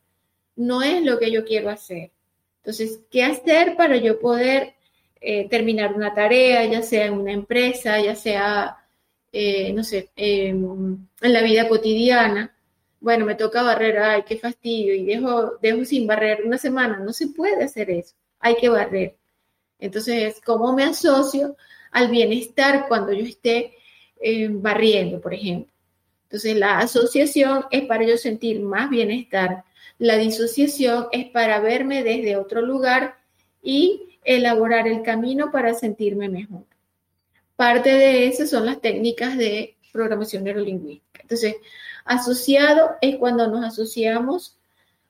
no es lo que yo quiero hacer. Entonces, ¿qué hacer para yo poder eh, terminar una tarea, ya sea en una empresa, ya sea, eh, no sé, en la vida cotidiana? Bueno, me toca barrer, ay, qué fastidio, y dejo, dejo sin barrer una semana. No se puede hacer eso, hay que barrer. Entonces, ¿cómo me asocio al bienestar cuando yo esté eh, barriendo, por ejemplo? Entonces, la asociación es para yo sentir más bienestar la disociación es para verme desde otro lugar y elaborar el camino para sentirme mejor. Parte de eso son las técnicas de programación neurolingüística. Entonces, asociado es cuando nos asociamos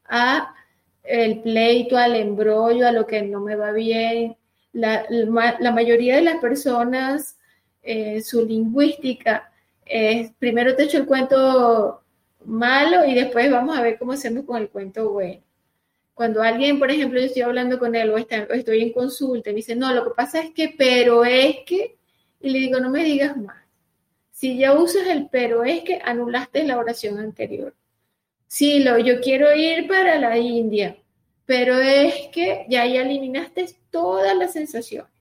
a el pleito, al embrollo, a lo que no me va bien. La, mayoría de las personas, eh, su lingüística es, primero te echo el cuento malo y después vamos a ver cómo hacemos con el cuento bueno. Cuando alguien, por ejemplo, yo estoy hablando con él o, estoy en consulta me dice, no, lo que pasa es que, pero es que, y le digo, no me digas más. Si ya usas el pero es que, anulaste la oración anterior. Sí, lo, yo quiero ir para la India, pero es que ya, ya eliminaste todas las sensaciones.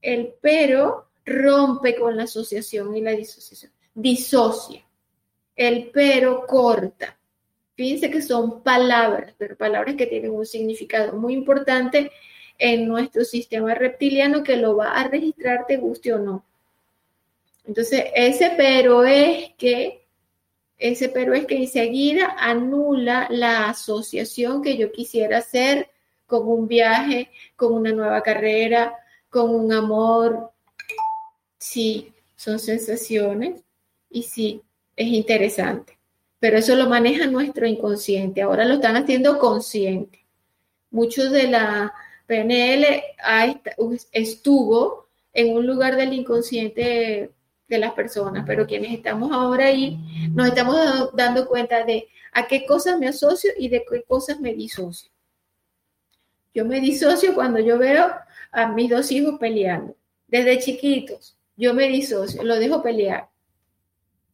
El pero rompe con la asociación y la disociación. Disocia el pero corta. Fíjense que son palabras, pero palabras que tienen un significado muy importante en nuestro sistema reptiliano que lo va a registrar, te guste o no. Entonces, ese pero es que, ese pero es que enseguida anula la asociación que yo quisiera hacer con un viaje, con una nueva carrera, con un amor. Sí, son sensaciones Y sí, es interesante. Pero eso lo maneja nuestro inconsciente. Ahora lo están haciendo consciente. Muchos de la PNL estuvo en un lugar del inconsciente de las personas, pero quienes estamos ahora ahí nos estamos dando cuenta de a qué cosas me asocio y de qué cosas me disocio. Yo me disocio cuando yo veo a mis dos hijos peleando. Desde chiquitos, yo me disocio, lo dejo pelear.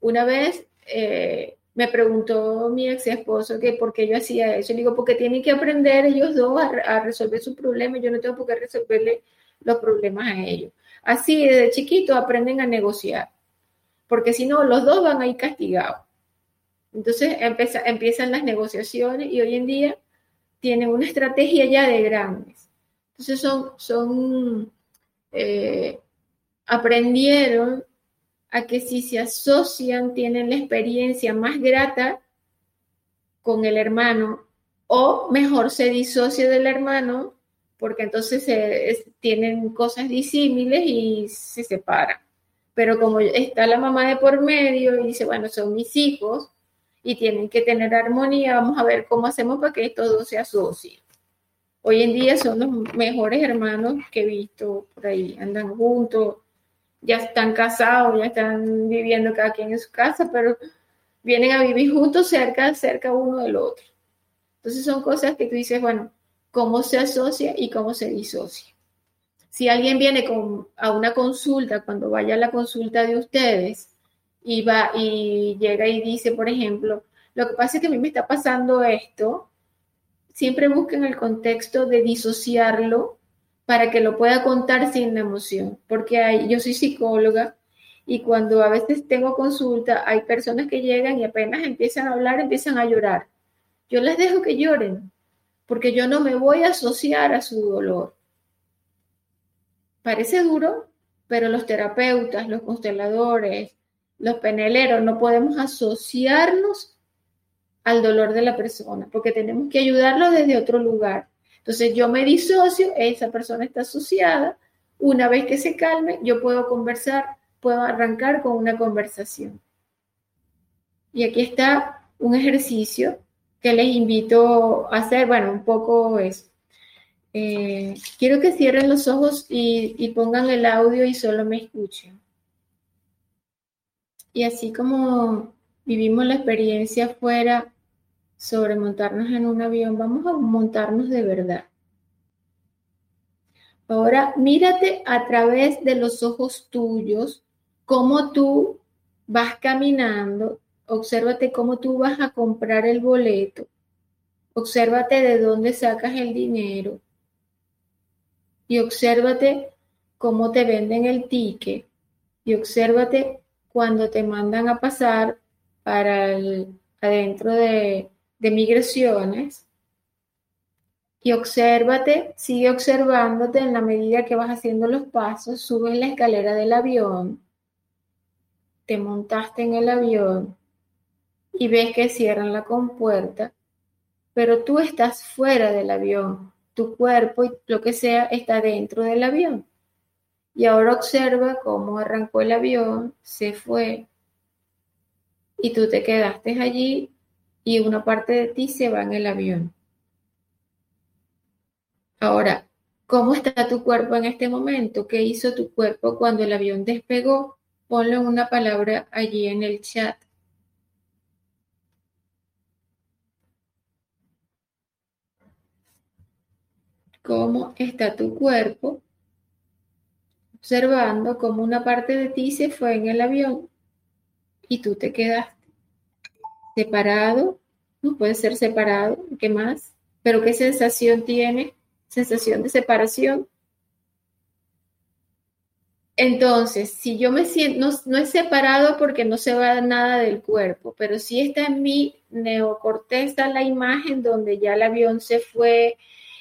Una vez eh, me preguntó mi ex esposo que por qué yo hacía eso. Le digo, porque tienen que aprender ellos dos a, a resolver sus problemas. Yo no tengo por qué resolverle los problemas a ellos. Así desde chiquito aprenden a negociar, porque si no, los dos van a ir castigados. Entonces empiezan las negociaciones y hoy en día tienen una estrategia ya de grandes. Entonces son, son eh, aprendieron a que si se asocian tienen la experiencia más grata con el hermano o mejor se disocia del hermano porque entonces tienen cosas disímiles y se separan. Pero como está la mamá de por medio y dice, bueno, son mis hijos y tienen que tener armonía, vamos a ver cómo hacemos para que estos dos se asocien. Hoy en día son los mejores hermanos que he visto por ahí, andan juntos, ya están casados, ya están viviendo cada quien en su casa, pero vienen a vivir juntos cerca, cerca uno del otro. Entonces son cosas que tú dices, bueno, cómo se asocia y cómo se disocia. Si alguien viene con, a una consulta, cuando vaya a la consulta de ustedes y va y llega y dice, por ejemplo, lo que pasa es que a mí me está pasando esto, siempre busquen el contexto de disociarlo para que lo pueda contar sin la emoción, porque yo soy psicóloga y cuando a veces tengo consulta, hay personas que llegan y apenas empiezan a hablar, empiezan a llorar. Yo les dejo que lloren, porque yo no me voy a asociar a su dolor. Parece duro, pero los terapeutas, los consteladores, los peneleros, no podemos asociarnos al dolor de la persona, porque tenemos que ayudarlo desde otro lugar. Entonces yo me disocio, esa persona está asociada, una vez que se calme, yo puedo conversar, puedo arrancar con una conversación. Y aquí está un ejercicio que les invito a hacer, bueno, un poco es, eh, quiero que cierren los ojos y, pongan el audio y solo me escuchen. Y así como vivimos la experiencia afuera sobre montarnos en un avión, vamos a montarnos de verdad. Ahora mírate a través de los ojos tuyos, cómo tú vas caminando Obsérvate cómo tú vas a comprar el boleto. Obsérvate de dónde sacas el dinero. Y obsérvate cómo te venden el ticket. Y obsérvate cuando te mandan a pasar para adentro de, de migraciones. Y obsérvate, sigue observándote en la medida que vas haciendo los pasos, subes la escalera del avión, te montaste en el avión, y ves que cierran la compuerta, pero tú estás fuera del avión, tu cuerpo y lo que sea está dentro del avión. Y ahora observa cómo arrancó el avión, se fue y tú te quedaste allí y una parte de ti se va en el avión. Ahora, ¿cómo está tu cuerpo en este momento? ¿Qué hizo tu cuerpo cuando el avión despegó? Ponle una palabra allí en el chat. Cómo está tu cuerpo, observando cómo una parte de ti se fue en el avión y tú te quedaste separado, no puede ser separado, ¿qué más? Pero ¿qué sensación tiene? Sensación de separación. Entonces, si yo me siento, no, no es separado porque no se va nada del cuerpo, pero sí está en mi neocorteza la imagen donde ya el avión se fue,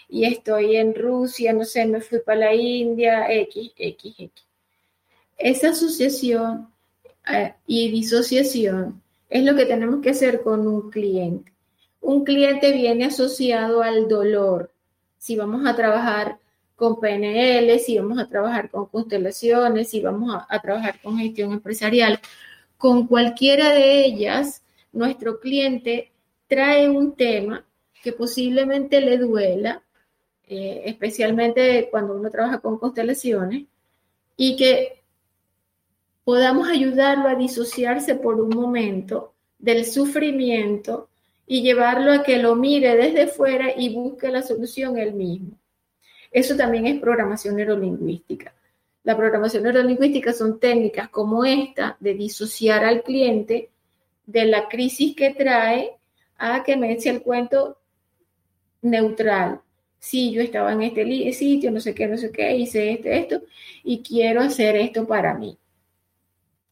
y estoy en Rusia, no sé, me fui para la India, X, X, X. Esa asociación eh, y disociación es lo que tenemos que hacer con un cliente. Un cliente viene asociado al dolor. Si vamos a trabajar con PNL, si vamos a trabajar con constelaciones, si vamos a, a trabajar con gestión empresarial, con cualquiera de ellas, nuestro cliente trae un tema que posiblemente le duela, eh, especialmente cuando uno trabaja con constelaciones, y que podamos ayudarlo a disociarse por un momento del sufrimiento y llevarlo a que lo mire desde fuera y busque la solución él mismo. Eso también es programación neurolingüística. La programación neurolingüística son técnicas como esta de disociar al cliente de la crisis que trae a que me eche el cuento neutral. Sí, yo estaba en este sitio, no sé qué, no sé qué, hice esto, esto, y quiero hacer esto para mí.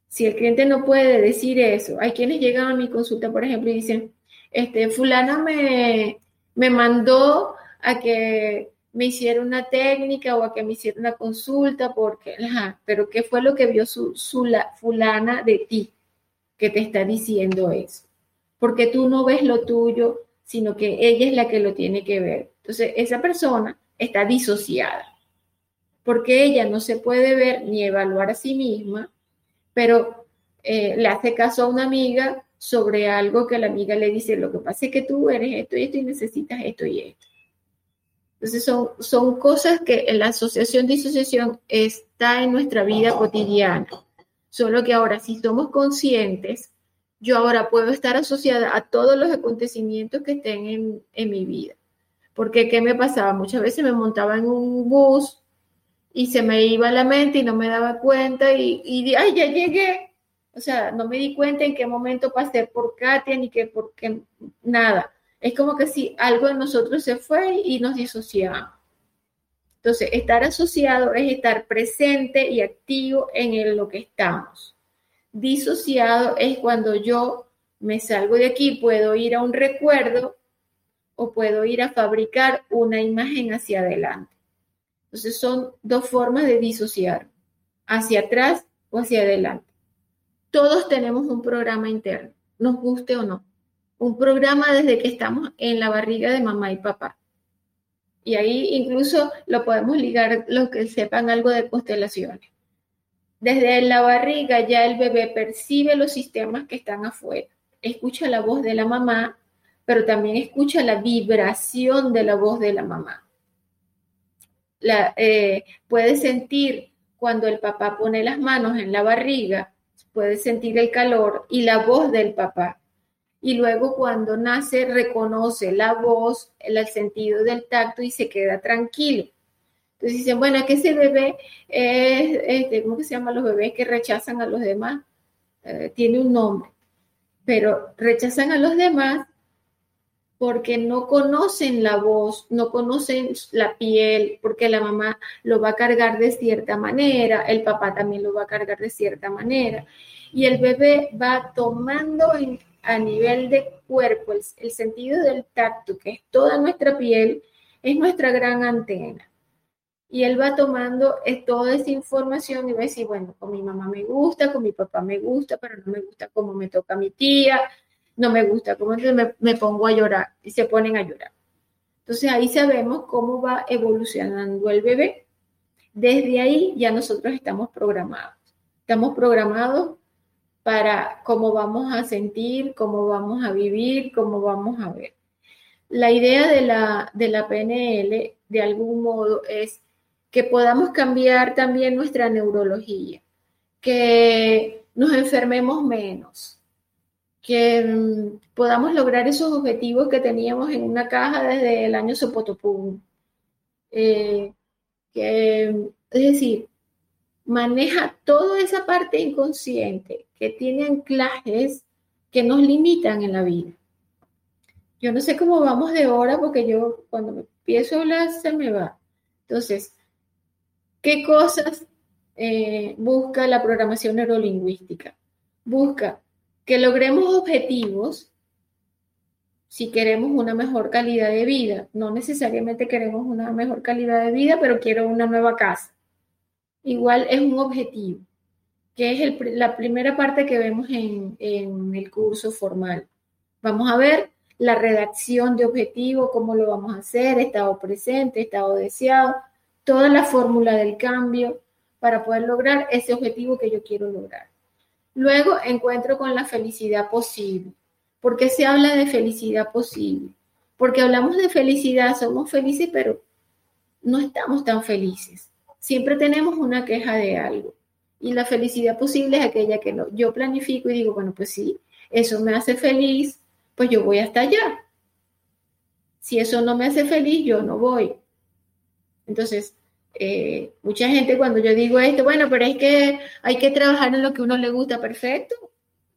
Si el cliente no puede decir eso, hay quienes llegan a mi consulta, por ejemplo, y dicen, este, fulana me, me mandó a que me hiciera una técnica o a que me hiciera una consulta, porque, ajá, pero ¿qué fue lo que vio su, su la, fulana de ti que te está diciendo eso? Porque tú no ves lo tuyo, sino que ella es la que lo tiene que ver. Entonces, esa persona está disociada, porque ella no se puede ver ni evaluar a sí misma, pero eh, le hace caso a una amiga sobre algo que la amiga le dice, lo que pasa es que tú eres esto y esto y necesitas esto y esto. Entonces son, cosas que la asociación de asociación está en nuestra vida cotidiana. Solo que ahora si somos conscientes, yo ahora puedo estar asociada a todos los acontecimientos que estén en mi vida. Porque ¿qué me pasaba? Muchas veces me montaba en un bus y se me iba la mente y no me daba cuenta y, y ay, ya llegué. O sea, no me di cuenta en qué momento pasé por Katia ni que por qué nada. Es como que si algo de nosotros se fue y nos disociamos. Entonces, estar asociado es estar presente y activo en lo que estamos. Disociado es cuando yo me salgo de aquí, puedo ir a un recuerdo o puedo ir a fabricar una imagen hacia adelante. Entonces, son dos formas de disociar, hacia atrás o hacia adelante. Todos tenemos un programa interno, nos guste o no un programa desde que estamos en la barriga de mamá y papá. Y ahí incluso lo podemos ligar los que sepan algo de constelaciones. Desde la barriga ya el bebé percibe los sistemas que están afuera, escucha la voz de la mamá, pero también escucha la vibración de la voz de la mamá. La, eh, puede sentir cuando el papá pone las manos en la barriga, puede sentir el calor y la voz del papá y luego cuando nace reconoce la voz, el sentido del tacto y se queda tranquilo. Entonces dicen, bueno, que ese bebé es, ¿cómo se llaman los bebés que rechazan a los demás? Eh, tiene un nombre, pero rechazan a los demás porque no conocen la voz, no conocen la piel, porque la mamá lo va a cargar de cierta manera, el papá también lo va a cargar de cierta manera, y el bebé va tomando a nivel de cuerpo, el, sentido del tacto, que es toda nuestra piel, es nuestra gran antena. Y él va tomando toda esa información y va a decir, bueno, con mi mamá me gusta, con mi papá me gusta, pero no me gusta como me toca mi tía, no me gusta como me, me pongo a llorar y se ponen a llorar. Entonces ahí sabemos cómo va evolucionando el bebé. Desde ahí ya nosotros estamos programados. Estamos programados para cómo vamos a sentir, cómo vamos a vivir, cómo vamos a ver. La idea de la, de la PNL, de algún modo, es que podamos cambiar también nuestra neurología, que nos enfermemos menos, que mm, podamos lograr esos objetivos que teníamos en una caja desde el año Sopotopum. Eh, que, es decir, maneja toda esa parte inconsciente que tiene anclajes que nos limitan en la vida. Yo no sé cómo vamos de hora porque yo cuando me empiezo a hablar se me va. Entonces, ¿qué cosas eh, busca la programación neurolingüística? Busca que logremos objetivos si queremos una mejor calidad de vida. No necesariamente queremos una mejor calidad de vida, pero quiero una nueva casa igual es un objetivo, que es la primera parte que vemos en, el curso formal. Vamos a ver la redacción de objetivo, cómo lo vamos a hacer, estado presente, estado deseado, toda la fórmula del cambio para poder lograr ese objetivo que yo quiero lograr. Luego encuentro con la felicidad posible. ¿Por qué se habla de felicidad posible? Porque hablamos de felicidad, somos felices, pero no estamos tan felices. Siempre tenemos una queja de algo. Y la felicidad posible es aquella que no, yo planifico y digo, bueno, pues sí, eso me hace feliz, pues yo voy hasta allá. Si eso no me hace feliz, yo no voy. Entonces, eh, mucha gente cuando yo digo esto, bueno, pero es que hay que trabajar en lo que uno le gusta, perfecto.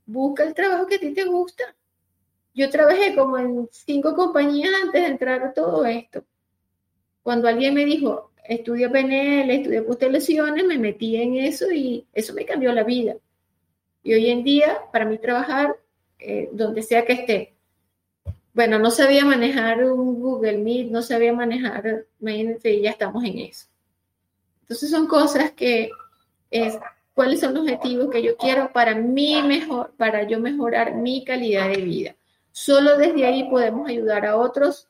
Busca el trabajo que a ti te gusta. Yo trabajé como en cinco compañías antes de entrar a todo esto. Cuando alguien me dijo, estudio PNL, estudio constelaciones, me metí en eso y eso me cambió la vida. Y hoy en día, para mí trabajar eh, donde sea que esté, bueno, no sabía manejar un Google Meet, no sabía manejar, imagínense, y ya estamos en eso. Entonces son cosas que es cuáles son los objetivos que yo quiero para mí mejor, para yo mejorar mi calidad de vida. Solo desde ahí podemos ayudar a otros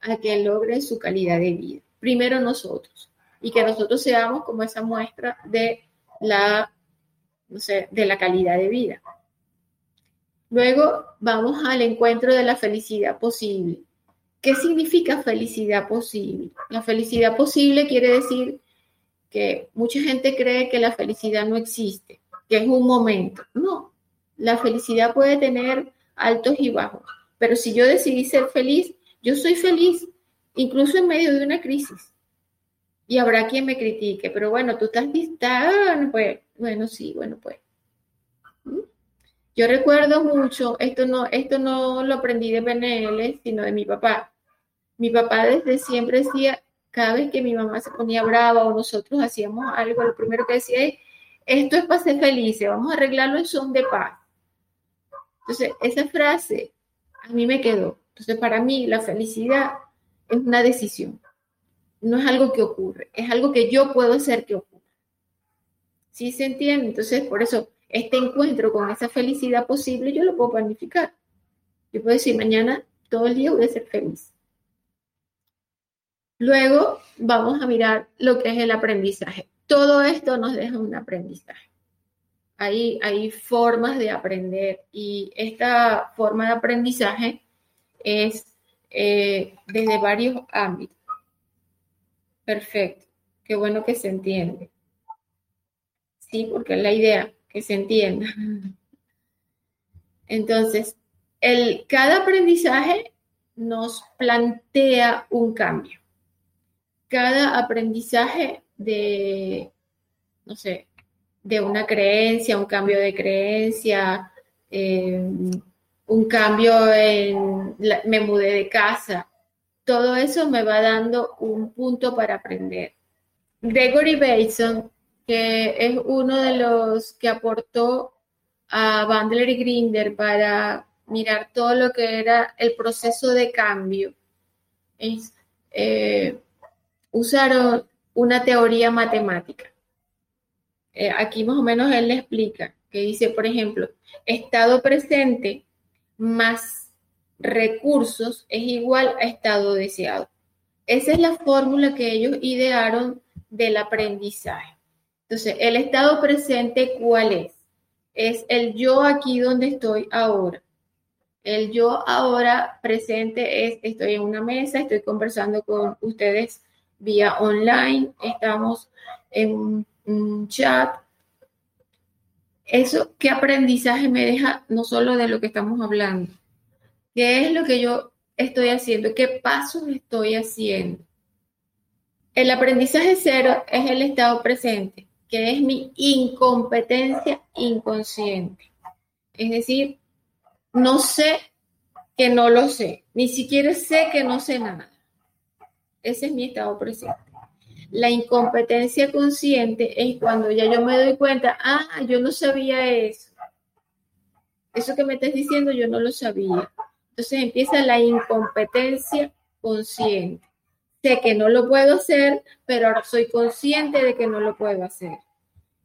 a que logren su calidad de vida. Primero nosotros y que nosotros seamos como esa muestra de la, no sé, de la calidad de vida. Luego vamos al encuentro de la felicidad posible. ¿Qué significa felicidad posible? La felicidad posible quiere decir que mucha gente cree que la felicidad no existe, que es un momento. No, la felicidad puede tener altos y bajos, pero si yo decidí ser feliz, yo soy feliz, incluso en medio de una crisis. Y habrá quien me critique, pero bueno, tú estás lista, pues, bueno, sí, bueno, pues. ¿Mm? Yo recuerdo mucho, esto no, esto no lo aprendí de PNL, sino de mi papá. Mi papá desde siempre decía, cada vez que mi mamá se ponía brava o nosotros hacíamos algo, lo primero que decía es, esto es para ser felices, vamos a arreglarlo en son de paz. Entonces, esa frase a mí me quedó. Entonces, para mí la felicidad es una decisión, no es algo que ocurre, es algo que yo puedo hacer que ocurra. ¿Sí se entiende? Entonces, por eso este encuentro con esa felicidad posible, yo lo puedo planificar. Yo puedo decir, mañana todo el día voy a ser feliz. Luego vamos a mirar lo que es el aprendizaje. Todo esto nos deja un aprendizaje. Hay, hay formas de aprender y esta forma de aprendizaje es eh, desde varios ámbitos. Perfecto. Qué bueno que se entiende. Sí, porque es la idea que se entienda. Entonces, el, cada aprendizaje nos plantea un cambio. Cada aprendizaje de, no sé, de una creencia, un cambio de creencia, eh, un cambio en, me mudé de casa, todo eso me va dando un punto para aprender. Gregory Bateson que es uno de los que aportó a Bandler y Grinder para mirar todo lo que era el proceso de cambio. Eh, usaron una teoría matemática. Eh, aquí más o menos él le explica que dice, por ejemplo, estado presente más recursos es igual a estado deseado. Esa es la fórmula que ellos idearon del aprendizaje. Entonces, el estado presente, ¿cuál es? Es el yo aquí donde estoy ahora. El yo ahora presente es, estoy en una mesa, estoy conversando con ustedes vía online, estamos en un, chat. Eso, ¿qué aprendizaje me deja no solo de lo que estamos hablando? ¿Qué es lo que yo estoy haciendo? ¿Qué pasos estoy haciendo? El aprendizaje cero es el estado presente que es mi incompetencia inconsciente. Es decir, no sé que no lo sé, ni siquiera sé que no sé nada. Ese es mi estado presente. La incompetencia consciente es cuando ya yo me doy cuenta, ah, yo no sabía eso. Eso que me estás diciendo yo no lo sabía. Entonces empieza la incompetencia consciente sé que no lo puedo hacer, pero ahora soy consciente de que no lo puedo hacer.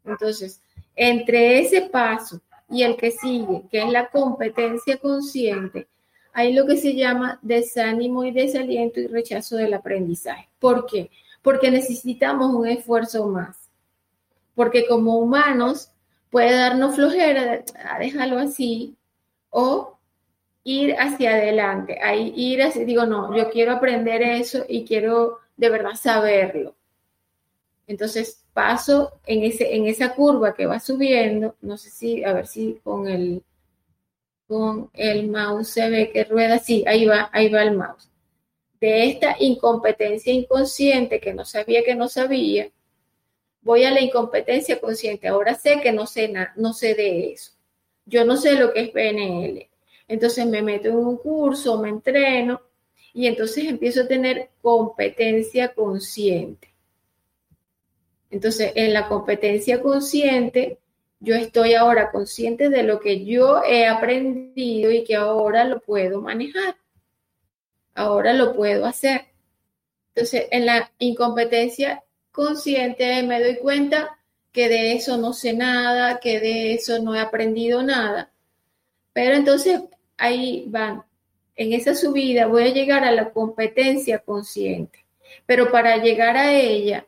Entonces, entre ese paso y el que sigue, que es la competencia consciente, hay lo que se llama desánimo y desaliento y rechazo del aprendizaje. ¿Por qué? Porque necesitamos un esfuerzo más. Porque como humanos puede darnos flojera, ah, déjalo así, o ir hacia adelante, ahí ir así, digo, no, yo quiero aprender eso y quiero de verdad saberlo. Entonces paso en, ese, en esa curva que va subiendo, no sé si, a ver si con el, con el mouse se ve que rueda, sí, ahí va, ahí va el mouse. De esta incompetencia inconsciente que no sabía que no sabía, voy a la incompetencia consciente. Ahora sé que no sé, no sé de eso. Yo no sé lo que es PNL. Entonces me meto en un curso, me entreno y entonces empiezo a tener competencia consciente. Entonces, en la competencia consciente, yo estoy ahora consciente de lo que yo he aprendido y que ahora lo puedo manejar. Ahora lo puedo hacer. Entonces, en la incompetencia consciente me doy cuenta que de eso no sé nada, que de eso no he aprendido nada. Pero entonces ahí van, en esa subida voy a llegar a la competencia consciente. Pero para llegar a ella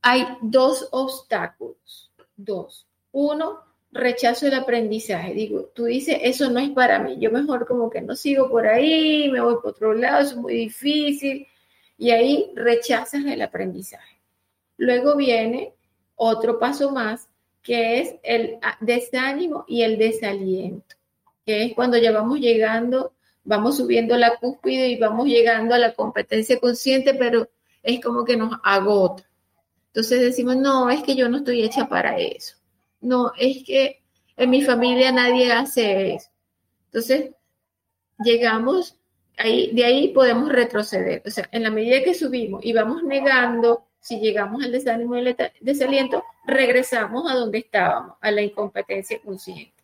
hay dos obstáculos, dos. Uno, rechazo el aprendizaje. Digo, tú dices, eso no es para mí. Yo mejor como que no sigo por ahí, me voy por otro lado, es muy difícil. Y ahí rechazas el aprendizaje. Luego viene otro paso más, que es el desánimo y el desaliento, que es cuando ya vamos llegando, vamos subiendo la cúspide y vamos llegando a la competencia consciente, pero es como que nos agota. Entonces decimos, no, es que yo no estoy hecha para eso. No, es que en mi familia nadie hace eso. Entonces, llegamos, ahí, de ahí podemos retroceder. O sea, en la medida que subimos y vamos negando si llegamos al desánimo y el desaliento, regresamos a donde estábamos, a la incompetencia consciente.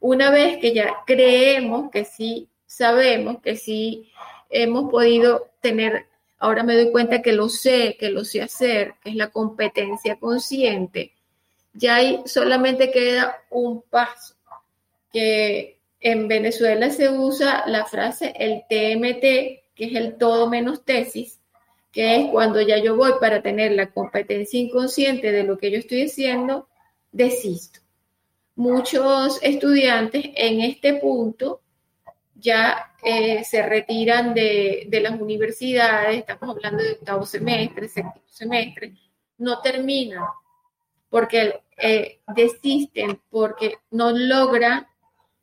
Una vez que ya creemos que sí sabemos, que sí hemos podido tener, ahora me doy cuenta que lo sé, que lo sé hacer, que es la competencia consciente, ya ahí solamente queda un paso, que en Venezuela se usa la frase el TMT, que es el todo menos tesis, que es cuando ya yo voy para tener la competencia inconsciente de lo que yo estoy haciendo, desisto. Muchos estudiantes en este punto ya eh, se retiran de, las universidades, estamos hablando de octavo semestre, séptimo semestre, no terminan porque eh, desisten, porque no logran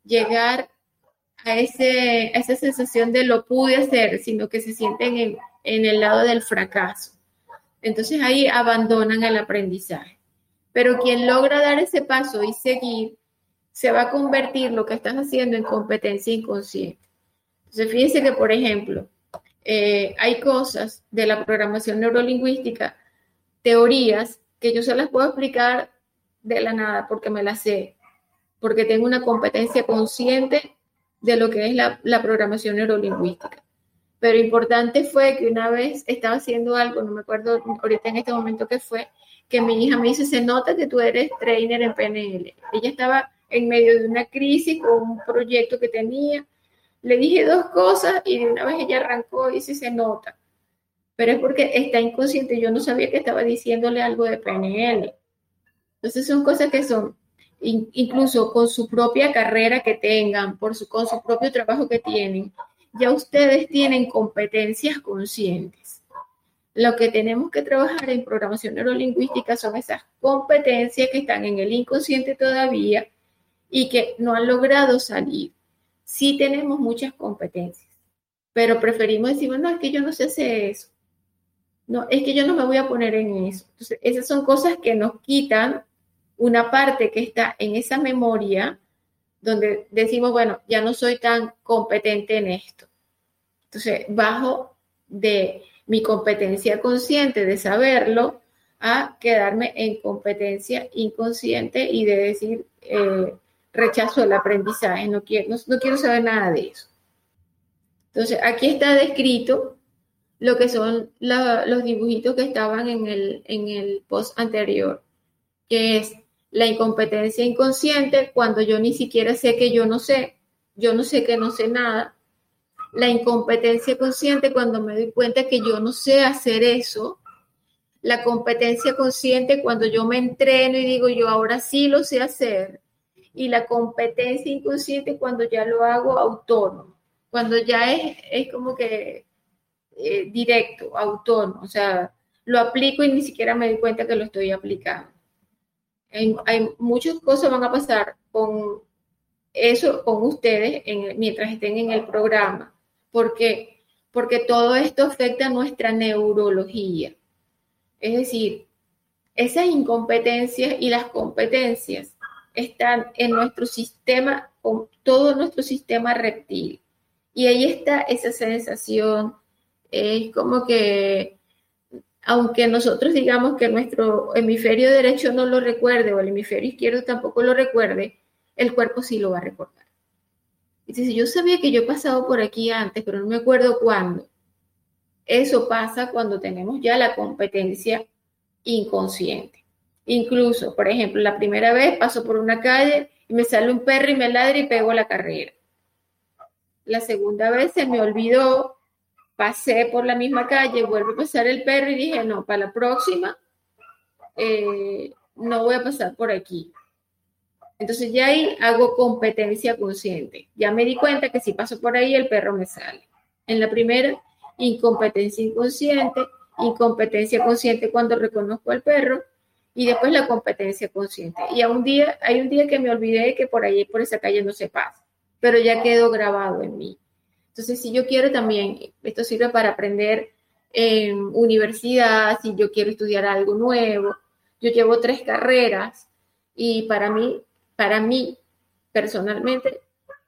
llegar a, ese, a esa sensación de lo pude hacer, sino que se sienten en, en el lado del fracaso. Entonces ahí abandonan el aprendizaje. Pero quien logra dar ese paso y seguir, se va a convertir lo que estás haciendo en competencia inconsciente. Entonces fíjense que, por ejemplo, eh, hay cosas de la programación neurolingüística, teorías, que yo se las puedo explicar de la nada porque me las sé, porque tengo una competencia consciente de lo que es la, la programación neurolingüística. Pero importante fue que una vez estaba haciendo algo, no me acuerdo ahorita en este momento qué fue, que mi hija me dice, se nota que tú eres trainer en PNL. Ella estaba en medio de una crisis con un proyecto que tenía. Le dije dos cosas y de una vez ella arrancó y dice, se nota. Pero es porque está inconsciente. Yo no sabía que estaba diciéndole algo de PNL. Entonces son cosas que son, incluso con su propia carrera que tengan, por su, con su propio trabajo que tienen, ya ustedes tienen competencias conscientes. Lo que tenemos que trabajar en programación neurolingüística son esas competencias que están en el inconsciente todavía y que no han logrado salir. Sí tenemos muchas competencias, pero preferimos decir, no, es que yo no sé hacer eso. No, es que yo no me voy a poner en eso. Entonces, esas son cosas que nos quitan una parte que está en esa memoria donde decimos, bueno, ya no soy tan competente en esto. Entonces, bajo de mi competencia consciente de saberlo a quedarme en competencia inconsciente y de decir, eh, rechazo el aprendizaje, no quiero, no, quiero saber nada de eso. Entonces, aquí está descrito lo que son los dibujitos que estaban en el, en el post anterior, que es la incompetencia inconsciente cuando yo ni siquiera sé que yo no sé, yo no sé que no sé nada. La incompetencia consciente cuando me doy cuenta que yo no sé hacer eso. la competencia consciente cuando yo me entreno y digo yo ahora sí lo sé hacer y la competencia inconsciente cuando ya lo hago autónomo, cuando ya es, es como que eh, directo, autónomo, o sea, lo aplico y ni siquiera me doy cuenta que lo estoy aplicando. Hay, hay muchas cosas van a pasar con eso, con ustedes, mientras estén en el programa, porque, porque todo esto afecta a nuestra neurología. Es decir, esas incompetencias y las competencias están en nuestro sistema, con todo nuestro sistema reptil. Y ahí está esa sensación, es como que, aunque nosotros digamos que nuestro hemisferio derecho no lo recuerde o el hemisferio izquierdo tampoco lo recuerde, el cuerpo sí lo va a recordar. Y dice, yo sabía que yo he pasado por aquí antes, pero no me acuerdo cuándo. Eso pasa cuando tenemos ya la competencia inconsciente. Incluso, por ejemplo, la primera vez paso por una calle y me sale un perro y me ladra y pego la carrera. La segunda vez se me olvidó, pasé por la misma calle, vuelvo a pasar el perro y dije, no, para la próxima eh, no voy a pasar por aquí. Entonces ya ahí hago competencia consciente. Ya me di cuenta que si paso por ahí el perro me sale. En la primera, incompetencia inconsciente, incompetencia consciente cuando reconozco al perro y después la competencia consciente. Y a un día, hay un día que me olvidé que por ahí, por esa calle no se pasa, pero ya quedó grabado en mí. Entonces, si yo quiero también, esto sirve para aprender en universidad, si yo quiero estudiar algo nuevo. Yo llevo tres carreras y para mí, para mí, personalmente,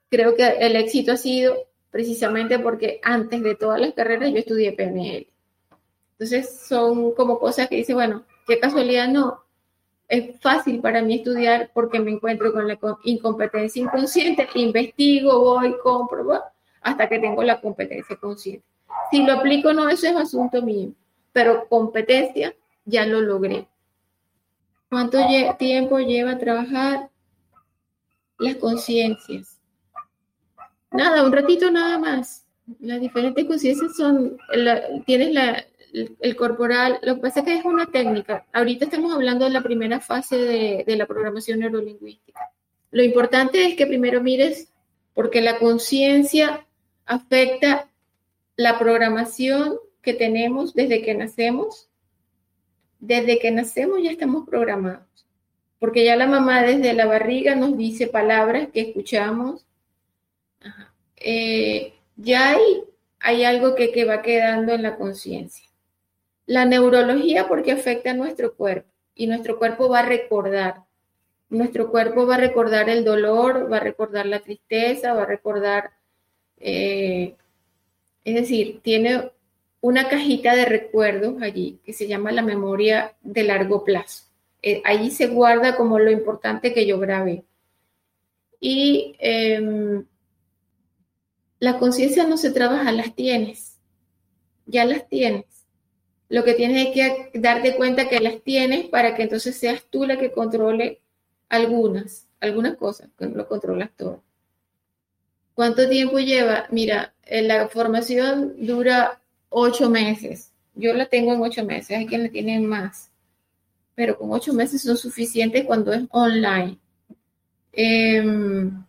creo que el éxito ha sido precisamente porque antes de todas las carreras yo estudié PNL. Entonces, son como cosas que dice, bueno, qué casualidad no. Es fácil para mí estudiar porque me encuentro con la incompetencia inconsciente, investigo, voy, compro, hasta que tengo la competencia consciente. Si lo aplico no, eso es asunto mío, pero competencia ya lo logré. ¿Cuánto tiempo lleva trabajar las conciencias? Nada, un ratito nada más. Las diferentes conciencias son, tienes la, el corporal, lo que pasa es que es una técnica. Ahorita estamos hablando de la primera fase de, la programación neurolingüística. Lo importante es que primero mires, porque la conciencia afecta la programación que tenemos desde que nacemos. Desde que nacemos ya estamos programados, porque ya la mamá desde la barriga nos dice palabras que escuchamos. Eh, ya hay, hay algo que, que va quedando en la conciencia. La neurología porque afecta a nuestro cuerpo y nuestro cuerpo va a recordar. Nuestro cuerpo va a recordar el dolor, va a recordar la tristeza, va a recordar, eh, es decir, tiene una cajita de recuerdos allí que se llama la memoria de largo plazo. Eh, allí se guarda como lo importante que yo grabé. Y em, la conciencia no se trabaja, las tienes, ya las tienes. Lo que tienes es que darte cuenta que las tienes para que entonces seas tú la que controle algunas, algunas cosas, que no lo controlas todo. ¿Cuánto tiempo lleva? Mira, eh, la formación dura ocho meses. Yo la tengo en ocho meses, hay quien la tiene más. Pero con ocho meses son suficientes cuando es online. Em,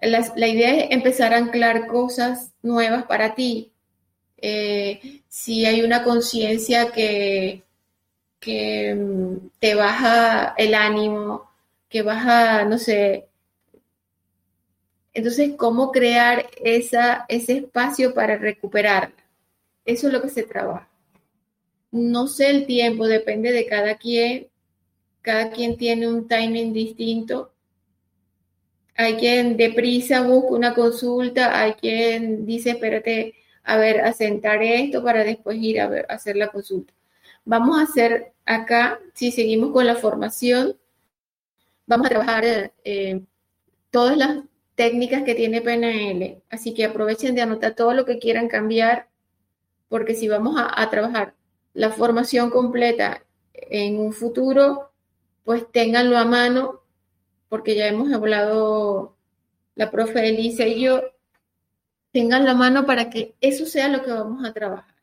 la idea es empezar a anclar cosas nuevas para ti, eh, si hay una conciencia que, que mm, te baja el ánimo, que baja, no sé. Entonces, ¿cómo crear esa, ese espacio para recuperarla? Eso es lo que se trabaja. No sé el tiempo, depende de cada quien. Cada quien tiene un timing distinto. Hay quien deprisa busca una consulta, hay quien dice, espérate, a ver, asentar esto para después ir a, hacer la consulta. Vamos a hacer acá, si seguimos con la formación, vamos a trabajar eh, todas las técnicas que tiene PNL, así que aprovechen de anotar todo lo que quieran cambiar, porque si vamos a, trabajar la formación completa en un futuro, pues ténganlo a mano, porque ya hemos hablado la profe Elisa y yo tengan la mano para que eso sea lo que vamos a trabajar.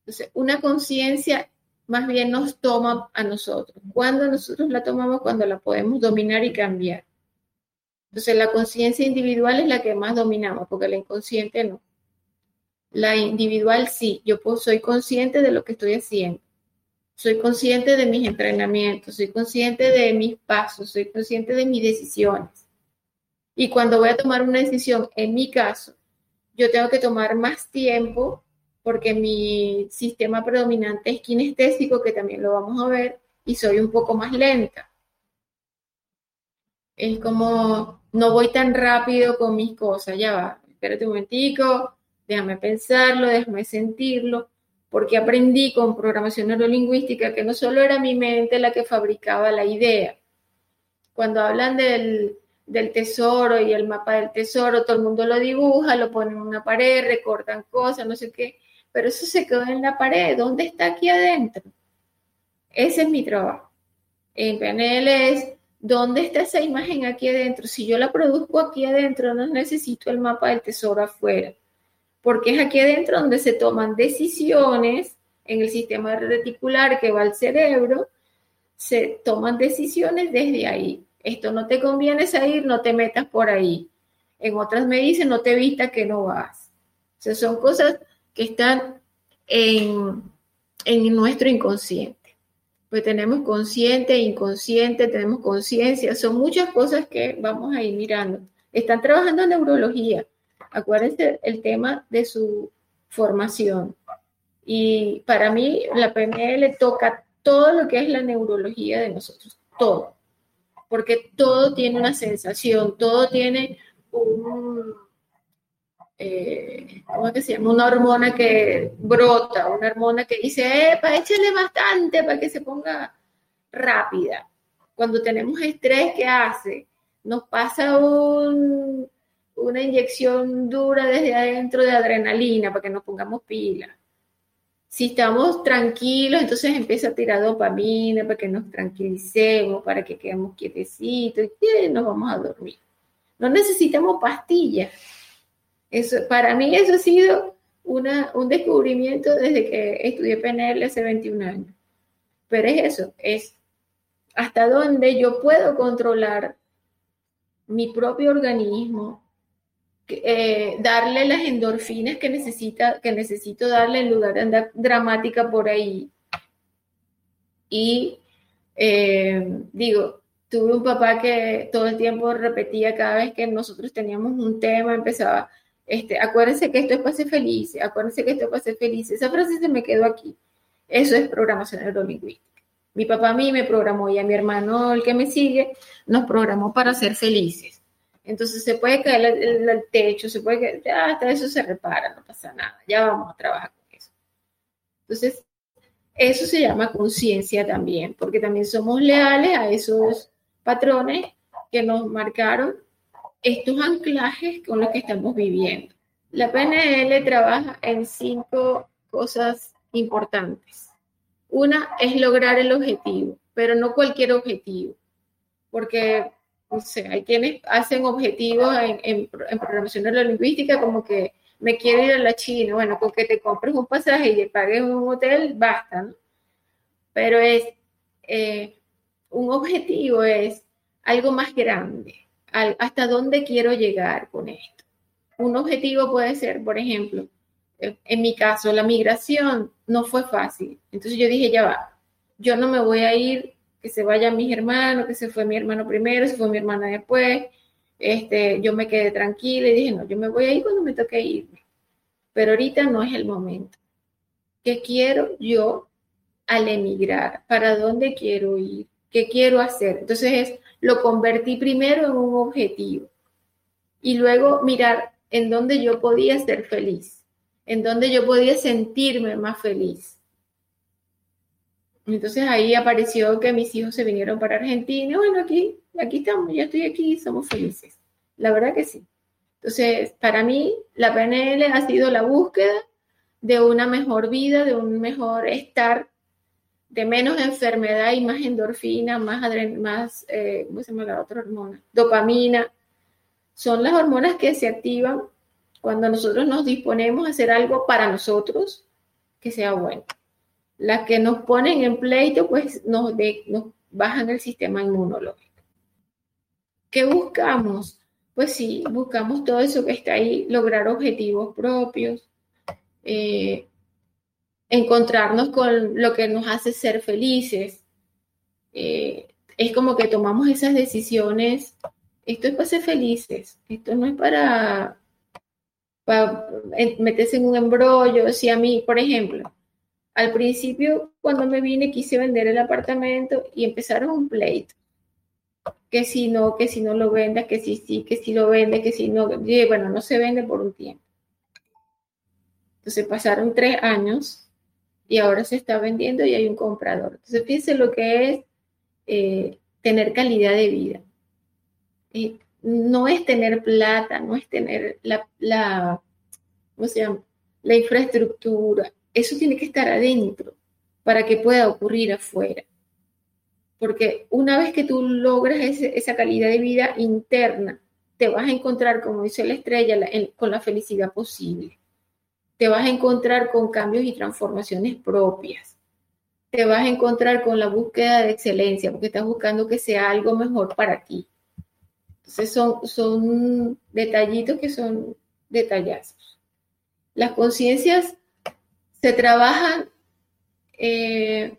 Entonces, una conciencia más bien nos toma a nosotros. Cuando nosotros la tomamos, cuando la podemos dominar y cambiar. Entonces la conciencia individual es la que más dominamos, porque la inconsciente no. La individual sí, yo soy consciente de lo que estoy haciendo. Soy consciente de mis entrenamientos, soy consciente de mis pasos, soy consciente de mis decisiones. Y cuando voy a tomar una decisión, en mi caso, yo tengo que tomar más tiempo porque mi sistema predominante es kinestésico, que también lo vamos a ver, y soy un poco más lenta. Es como, no voy tan rápido con mis cosas, ya va, espérate un momentico, déjame pensarlo, déjame sentirlo, porque aprendí con programación neurolingüística que no solo era mi mente la que fabricaba la idea. Cuando hablan del, del tesoro y el mapa del tesoro, todo el mundo lo dibuja, lo ponen en una pared, recortan cosas, no sé qué, pero eso se quedó en la pared, ¿dónde está aquí adentro? Ese es mi trabajo. En PNL es, ¿dónde está esa imagen aquí adentro? Si yo la produzco aquí adentro, no necesito el mapa del tesoro afuera, porque es aquí adentro donde se toman decisiones en el sistema reticular que va al cerebro, se toman decisiones desde ahí esto no te conviene salir, no te metas por ahí. En otras me dicen, no te vistas que no vas. O sea, son cosas que están en, en nuestro inconsciente. Pues tenemos consciente, inconsciente, tenemos conciencia, son muchas cosas que vamos a ir mirando. Están trabajando en neurología. Acuérdense el tema de su formación. Y para mí la PNL toca todo lo que es la neurología de nosotros, todo porque todo tiene una sensación, todo tiene un, eh, ¿cómo se llama? Una hormona que brota, una hormona que dice, epa, échale bastante para que se ponga rápida. Cuando tenemos estrés, ¿qué hace? Nos pasa una inyección dura desde adentro de adrenalina para que nos pongamos pilas. Si estamos tranquilos, entonces empieza a tirar dopamina para que nos tranquilicemos, para que quedemos quietecitos y nos vamos a dormir. No necesitamos pastillas. Eso, para mí eso ha sido una, un descubrimiento desde que estudié PNL hace 21 años. Pero es eso, es hasta dónde yo puedo controlar mi propio organismo, eh, darle las endorfinas que, necesita, que necesito darle en lugar de andar dramática por ahí. Y eh, digo, tuve un papá que todo el tiempo repetía cada vez que nosotros teníamos un tema, empezaba, este, acuérdense que esto es para ser feliz, acuérdense que esto es para ser feliz. Esa frase se me quedó aquí. Eso es programación neurolingüística. Mi papá a mí me programó y a mi hermano, el que me sigue, nos programó para ser felices. Entonces se puede caer el, techo, se puede caer, hasta eso se repara, no pasa nada, ya vamos a trabajar con eso. Entonces, eso se llama conciencia también, porque también somos leales a esos patrones que nos marcaron estos anclajes con los que estamos viviendo. La PNL trabaja en cinco cosas importantes. Una es lograr el objetivo, pero no cualquier objetivo, porque no sé, hay quienes hacen objetivos en, programación neurolingüística como que me quiero ir a la China, bueno, con que te compres un pasaje y le pagues un hotel, basta, ¿no? Pero es, eh, un objetivo es algo más grande, hasta dónde quiero llegar con esto. Un objetivo puede ser, por ejemplo, en mi caso, la migración no fue fácil. Entonces yo dije, ya va, yo no me voy a ir que se vayan mis hermanos, que se fue mi hermano primero, se fue mi hermana después. Este, yo me quedé tranquila y dije, no, yo me voy a ir cuando me toque irme. Pero ahorita no es el momento. ¿Qué quiero yo al emigrar? ¿Para dónde quiero ir? ¿Qué quiero hacer? Entonces lo convertí primero en un objetivo y luego mirar en dónde yo podía ser feliz, en dónde yo podía sentirme más feliz. Entonces ahí apareció que mis hijos se vinieron para Argentina. Bueno, aquí, aquí estamos, ya estoy aquí, somos felices. La verdad que sí. Entonces, para mí, la PNL ha sido la búsqueda de una mejor vida, de un mejor estar, de menos enfermedad y más endorfina, más, más eh, ¿cómo se llama la otra hormona? Dopamina. Son las hormonas que se activan cuando nosotros nos disponemos a hacer algo para nosotros que sea bueno. Las que nos ponen en pleito, pues nos, nos bajan el sistema inmunológico. ¿Qué buscamos? Pues sí, buscamos todo eso que está ahí, lograr objetivos propios, eh, encontrarnos con lo que nos hace ser felices. Eh, es como que tomamos esas decisiones, esto es para ser felices, esto no es para, para meterse en un embrollo. Si a mí, por ejemplo, al principio cuando me vine quise vender el apartamento y empezaron un pleito. Que si no, que si no lo venda, que si sí, que si lo vende, que si no. bueno, no se vende por un tiempo. Entonces pasaron tres años y ahora se está vendiendo y hay un comprador. Entonces fíjense lo que es eh, tener calidad de vida. No es tener plata, no es tener la, la, la infraestructura. Eso tiene que estar adentro para que pueda ocurrir afuera. Porque una vez que tú logras esa calidad de vida interna, te vas a encontrar, como dice la estrella, con la felicidad posible. Te vas a encontrar con cambios y transformaciones propias te vas a encontrar con la búsqueda de excelencia, porque estás buscando que sea algo mejor para ti. Entonces son, son detallitos que son detallazos. Las conciencias se trabajan, eh,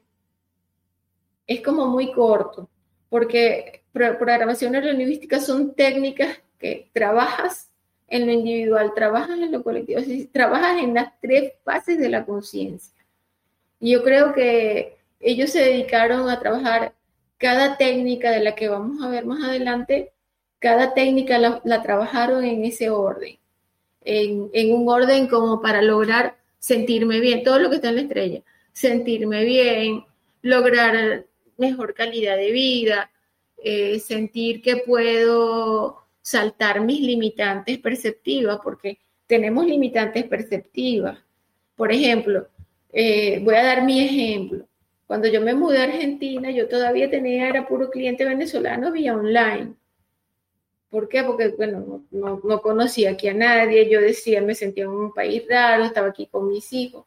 es como muy corto, porque programación neurolingüística son técnicas que trabajas en lo individual, trabajas en lo colectivo, trabajas en las tres fases de la conciencia. Y yo creo que ellos se dedicaron a trabajar cada técnica de la que vamos a ver más adelante, cada técnica la, trabajaron en ese orden, en, en, un orden como para lograr sentirme bien, todo lo que está en la estrella, sentirme bien, lograr mejor calidad de vida, eh, sentir que puedo saltar mis limitantes perceptivas, porque tenemos limitantes perceptivas. Por ejemplo, eh, voy a dar mi ejemplo. Cuando yo me mudé a Argentina, yo todavía tenía, era puro cliente venezolano vía online. ¿Por qué? Porque, bueno, no, conocía aquí a nadie, yo decía, me sentía en un país raro, estaba aquí con mis hijos.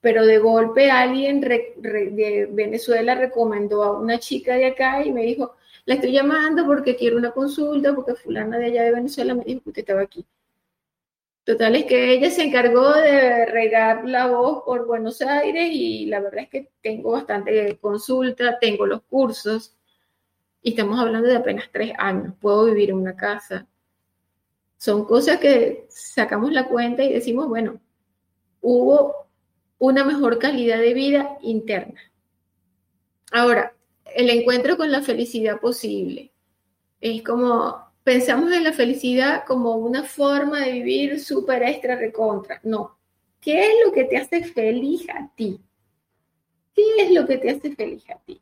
Pero de golpe alguien de Venezuela recomendó a una chica de acá y me dijo, la estoy llamando porque quiero una consulta, porque fulana de allá de Venezuela me dijo que usted estaba aquí. Total es que ella se encargó de regar la voz por Buenos Aires y la verdad es que tengo bastante consulta, tengo los cursos y estamos hablando de apenas tres años. Puedo vivir en una casa. Son cosas que sacamos la cuenta y decimos, bueno, hubo una mejor calidad de vida interna. Ahora, el encuentro con la felicidad posible es como pensamos en la felicidad como una forma de vivir súper extra recontra. No. ¿Qué es lo que te hace feliz a ti? ¿Qué es lo que te hace feliz a ti?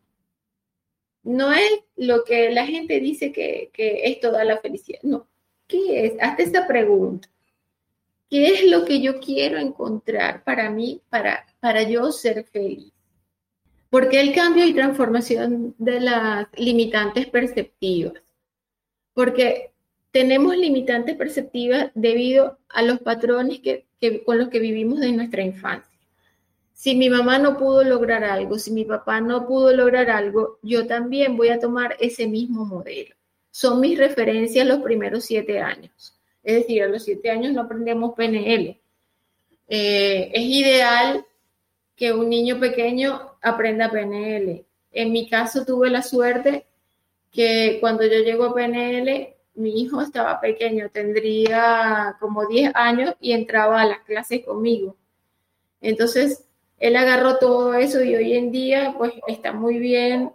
No es lo que la gente dice que, que es toda la felicidad. No. ¿Qué es? Hazte esa pregunta. ¿Qué es lo que yo quiero encontrar para mí, para, para yo ser feliz? Porque el cambio y transformación de las limitantes perceptivas porque tenemos limitantes perceptivas debido a los patrones que, con los que vivimos desde nuestra infancia. Si mi mamá no pudo lograr algo, si mi papá no pudo lograr algo, yo también voy a tomar ese mismo modelo. Son mis referencias los primeros siete años. Es decir, a los siete años no aprendemos PNL. Eh, es ideal que un niño pequeño aprenda PNL. En mi caso tuve la suerte que cuando yo llego a PNL, mi hijo estaba pequeño, tendría como 10 años y entraba a las clases conmigo. Entonces, él agarró todo eso y hoy en día, pues está muy bien,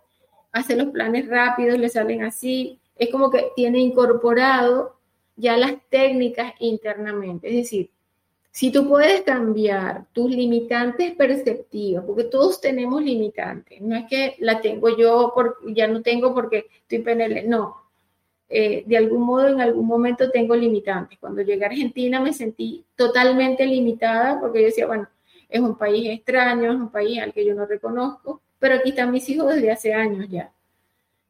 hace los planes rápidos, le salen así. Es como que tiene incorporado ya las técnicas internamente. Es decir, si tú puedes cambiar tus limitantes perceptivas, porque todos tenemos limitantes, no es que la tengo yo, porque ya no tengo porque estoy PNL, no. Eh, de algún modo, en algún momento tengo limitantes. Cuando llegué a Argentina me sentí totalmente limitada porque yo decía, bueno, es un país extraño, es un país al que yo no reconozco, pero aquí están mis hijos desde hace años ya.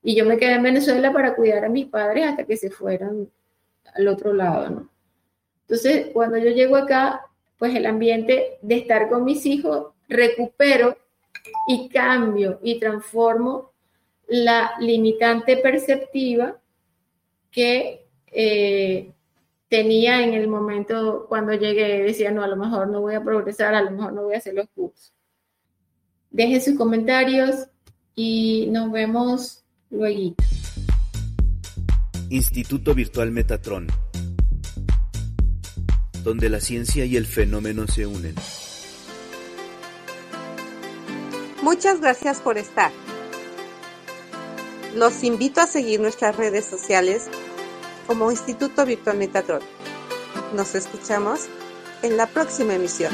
Y yo me quedé en Venezuela para cuidar a mis padres hasta que se fueran al otro lado, ¿no? Entonces, cuando yo llego acá, pues el ambiente de estar con mis hijos, recupero y cambio y transformo la limitante perceptiva que eh, tenía en el momento cuando llegué, decía, no, a lo mejor no voy a progresar, a lo mejor no voy a hacer los cursos. Dejen sus comentarios y nos vemos luego. Instituto Virtual Metatron, donde la ciencia y el fenómeno se unen. Muchas gracias por estar. Los invito a seguir nuestras redes sociales como Instituto Virtual Metatron. Nos escuchamos en la próxima emisión.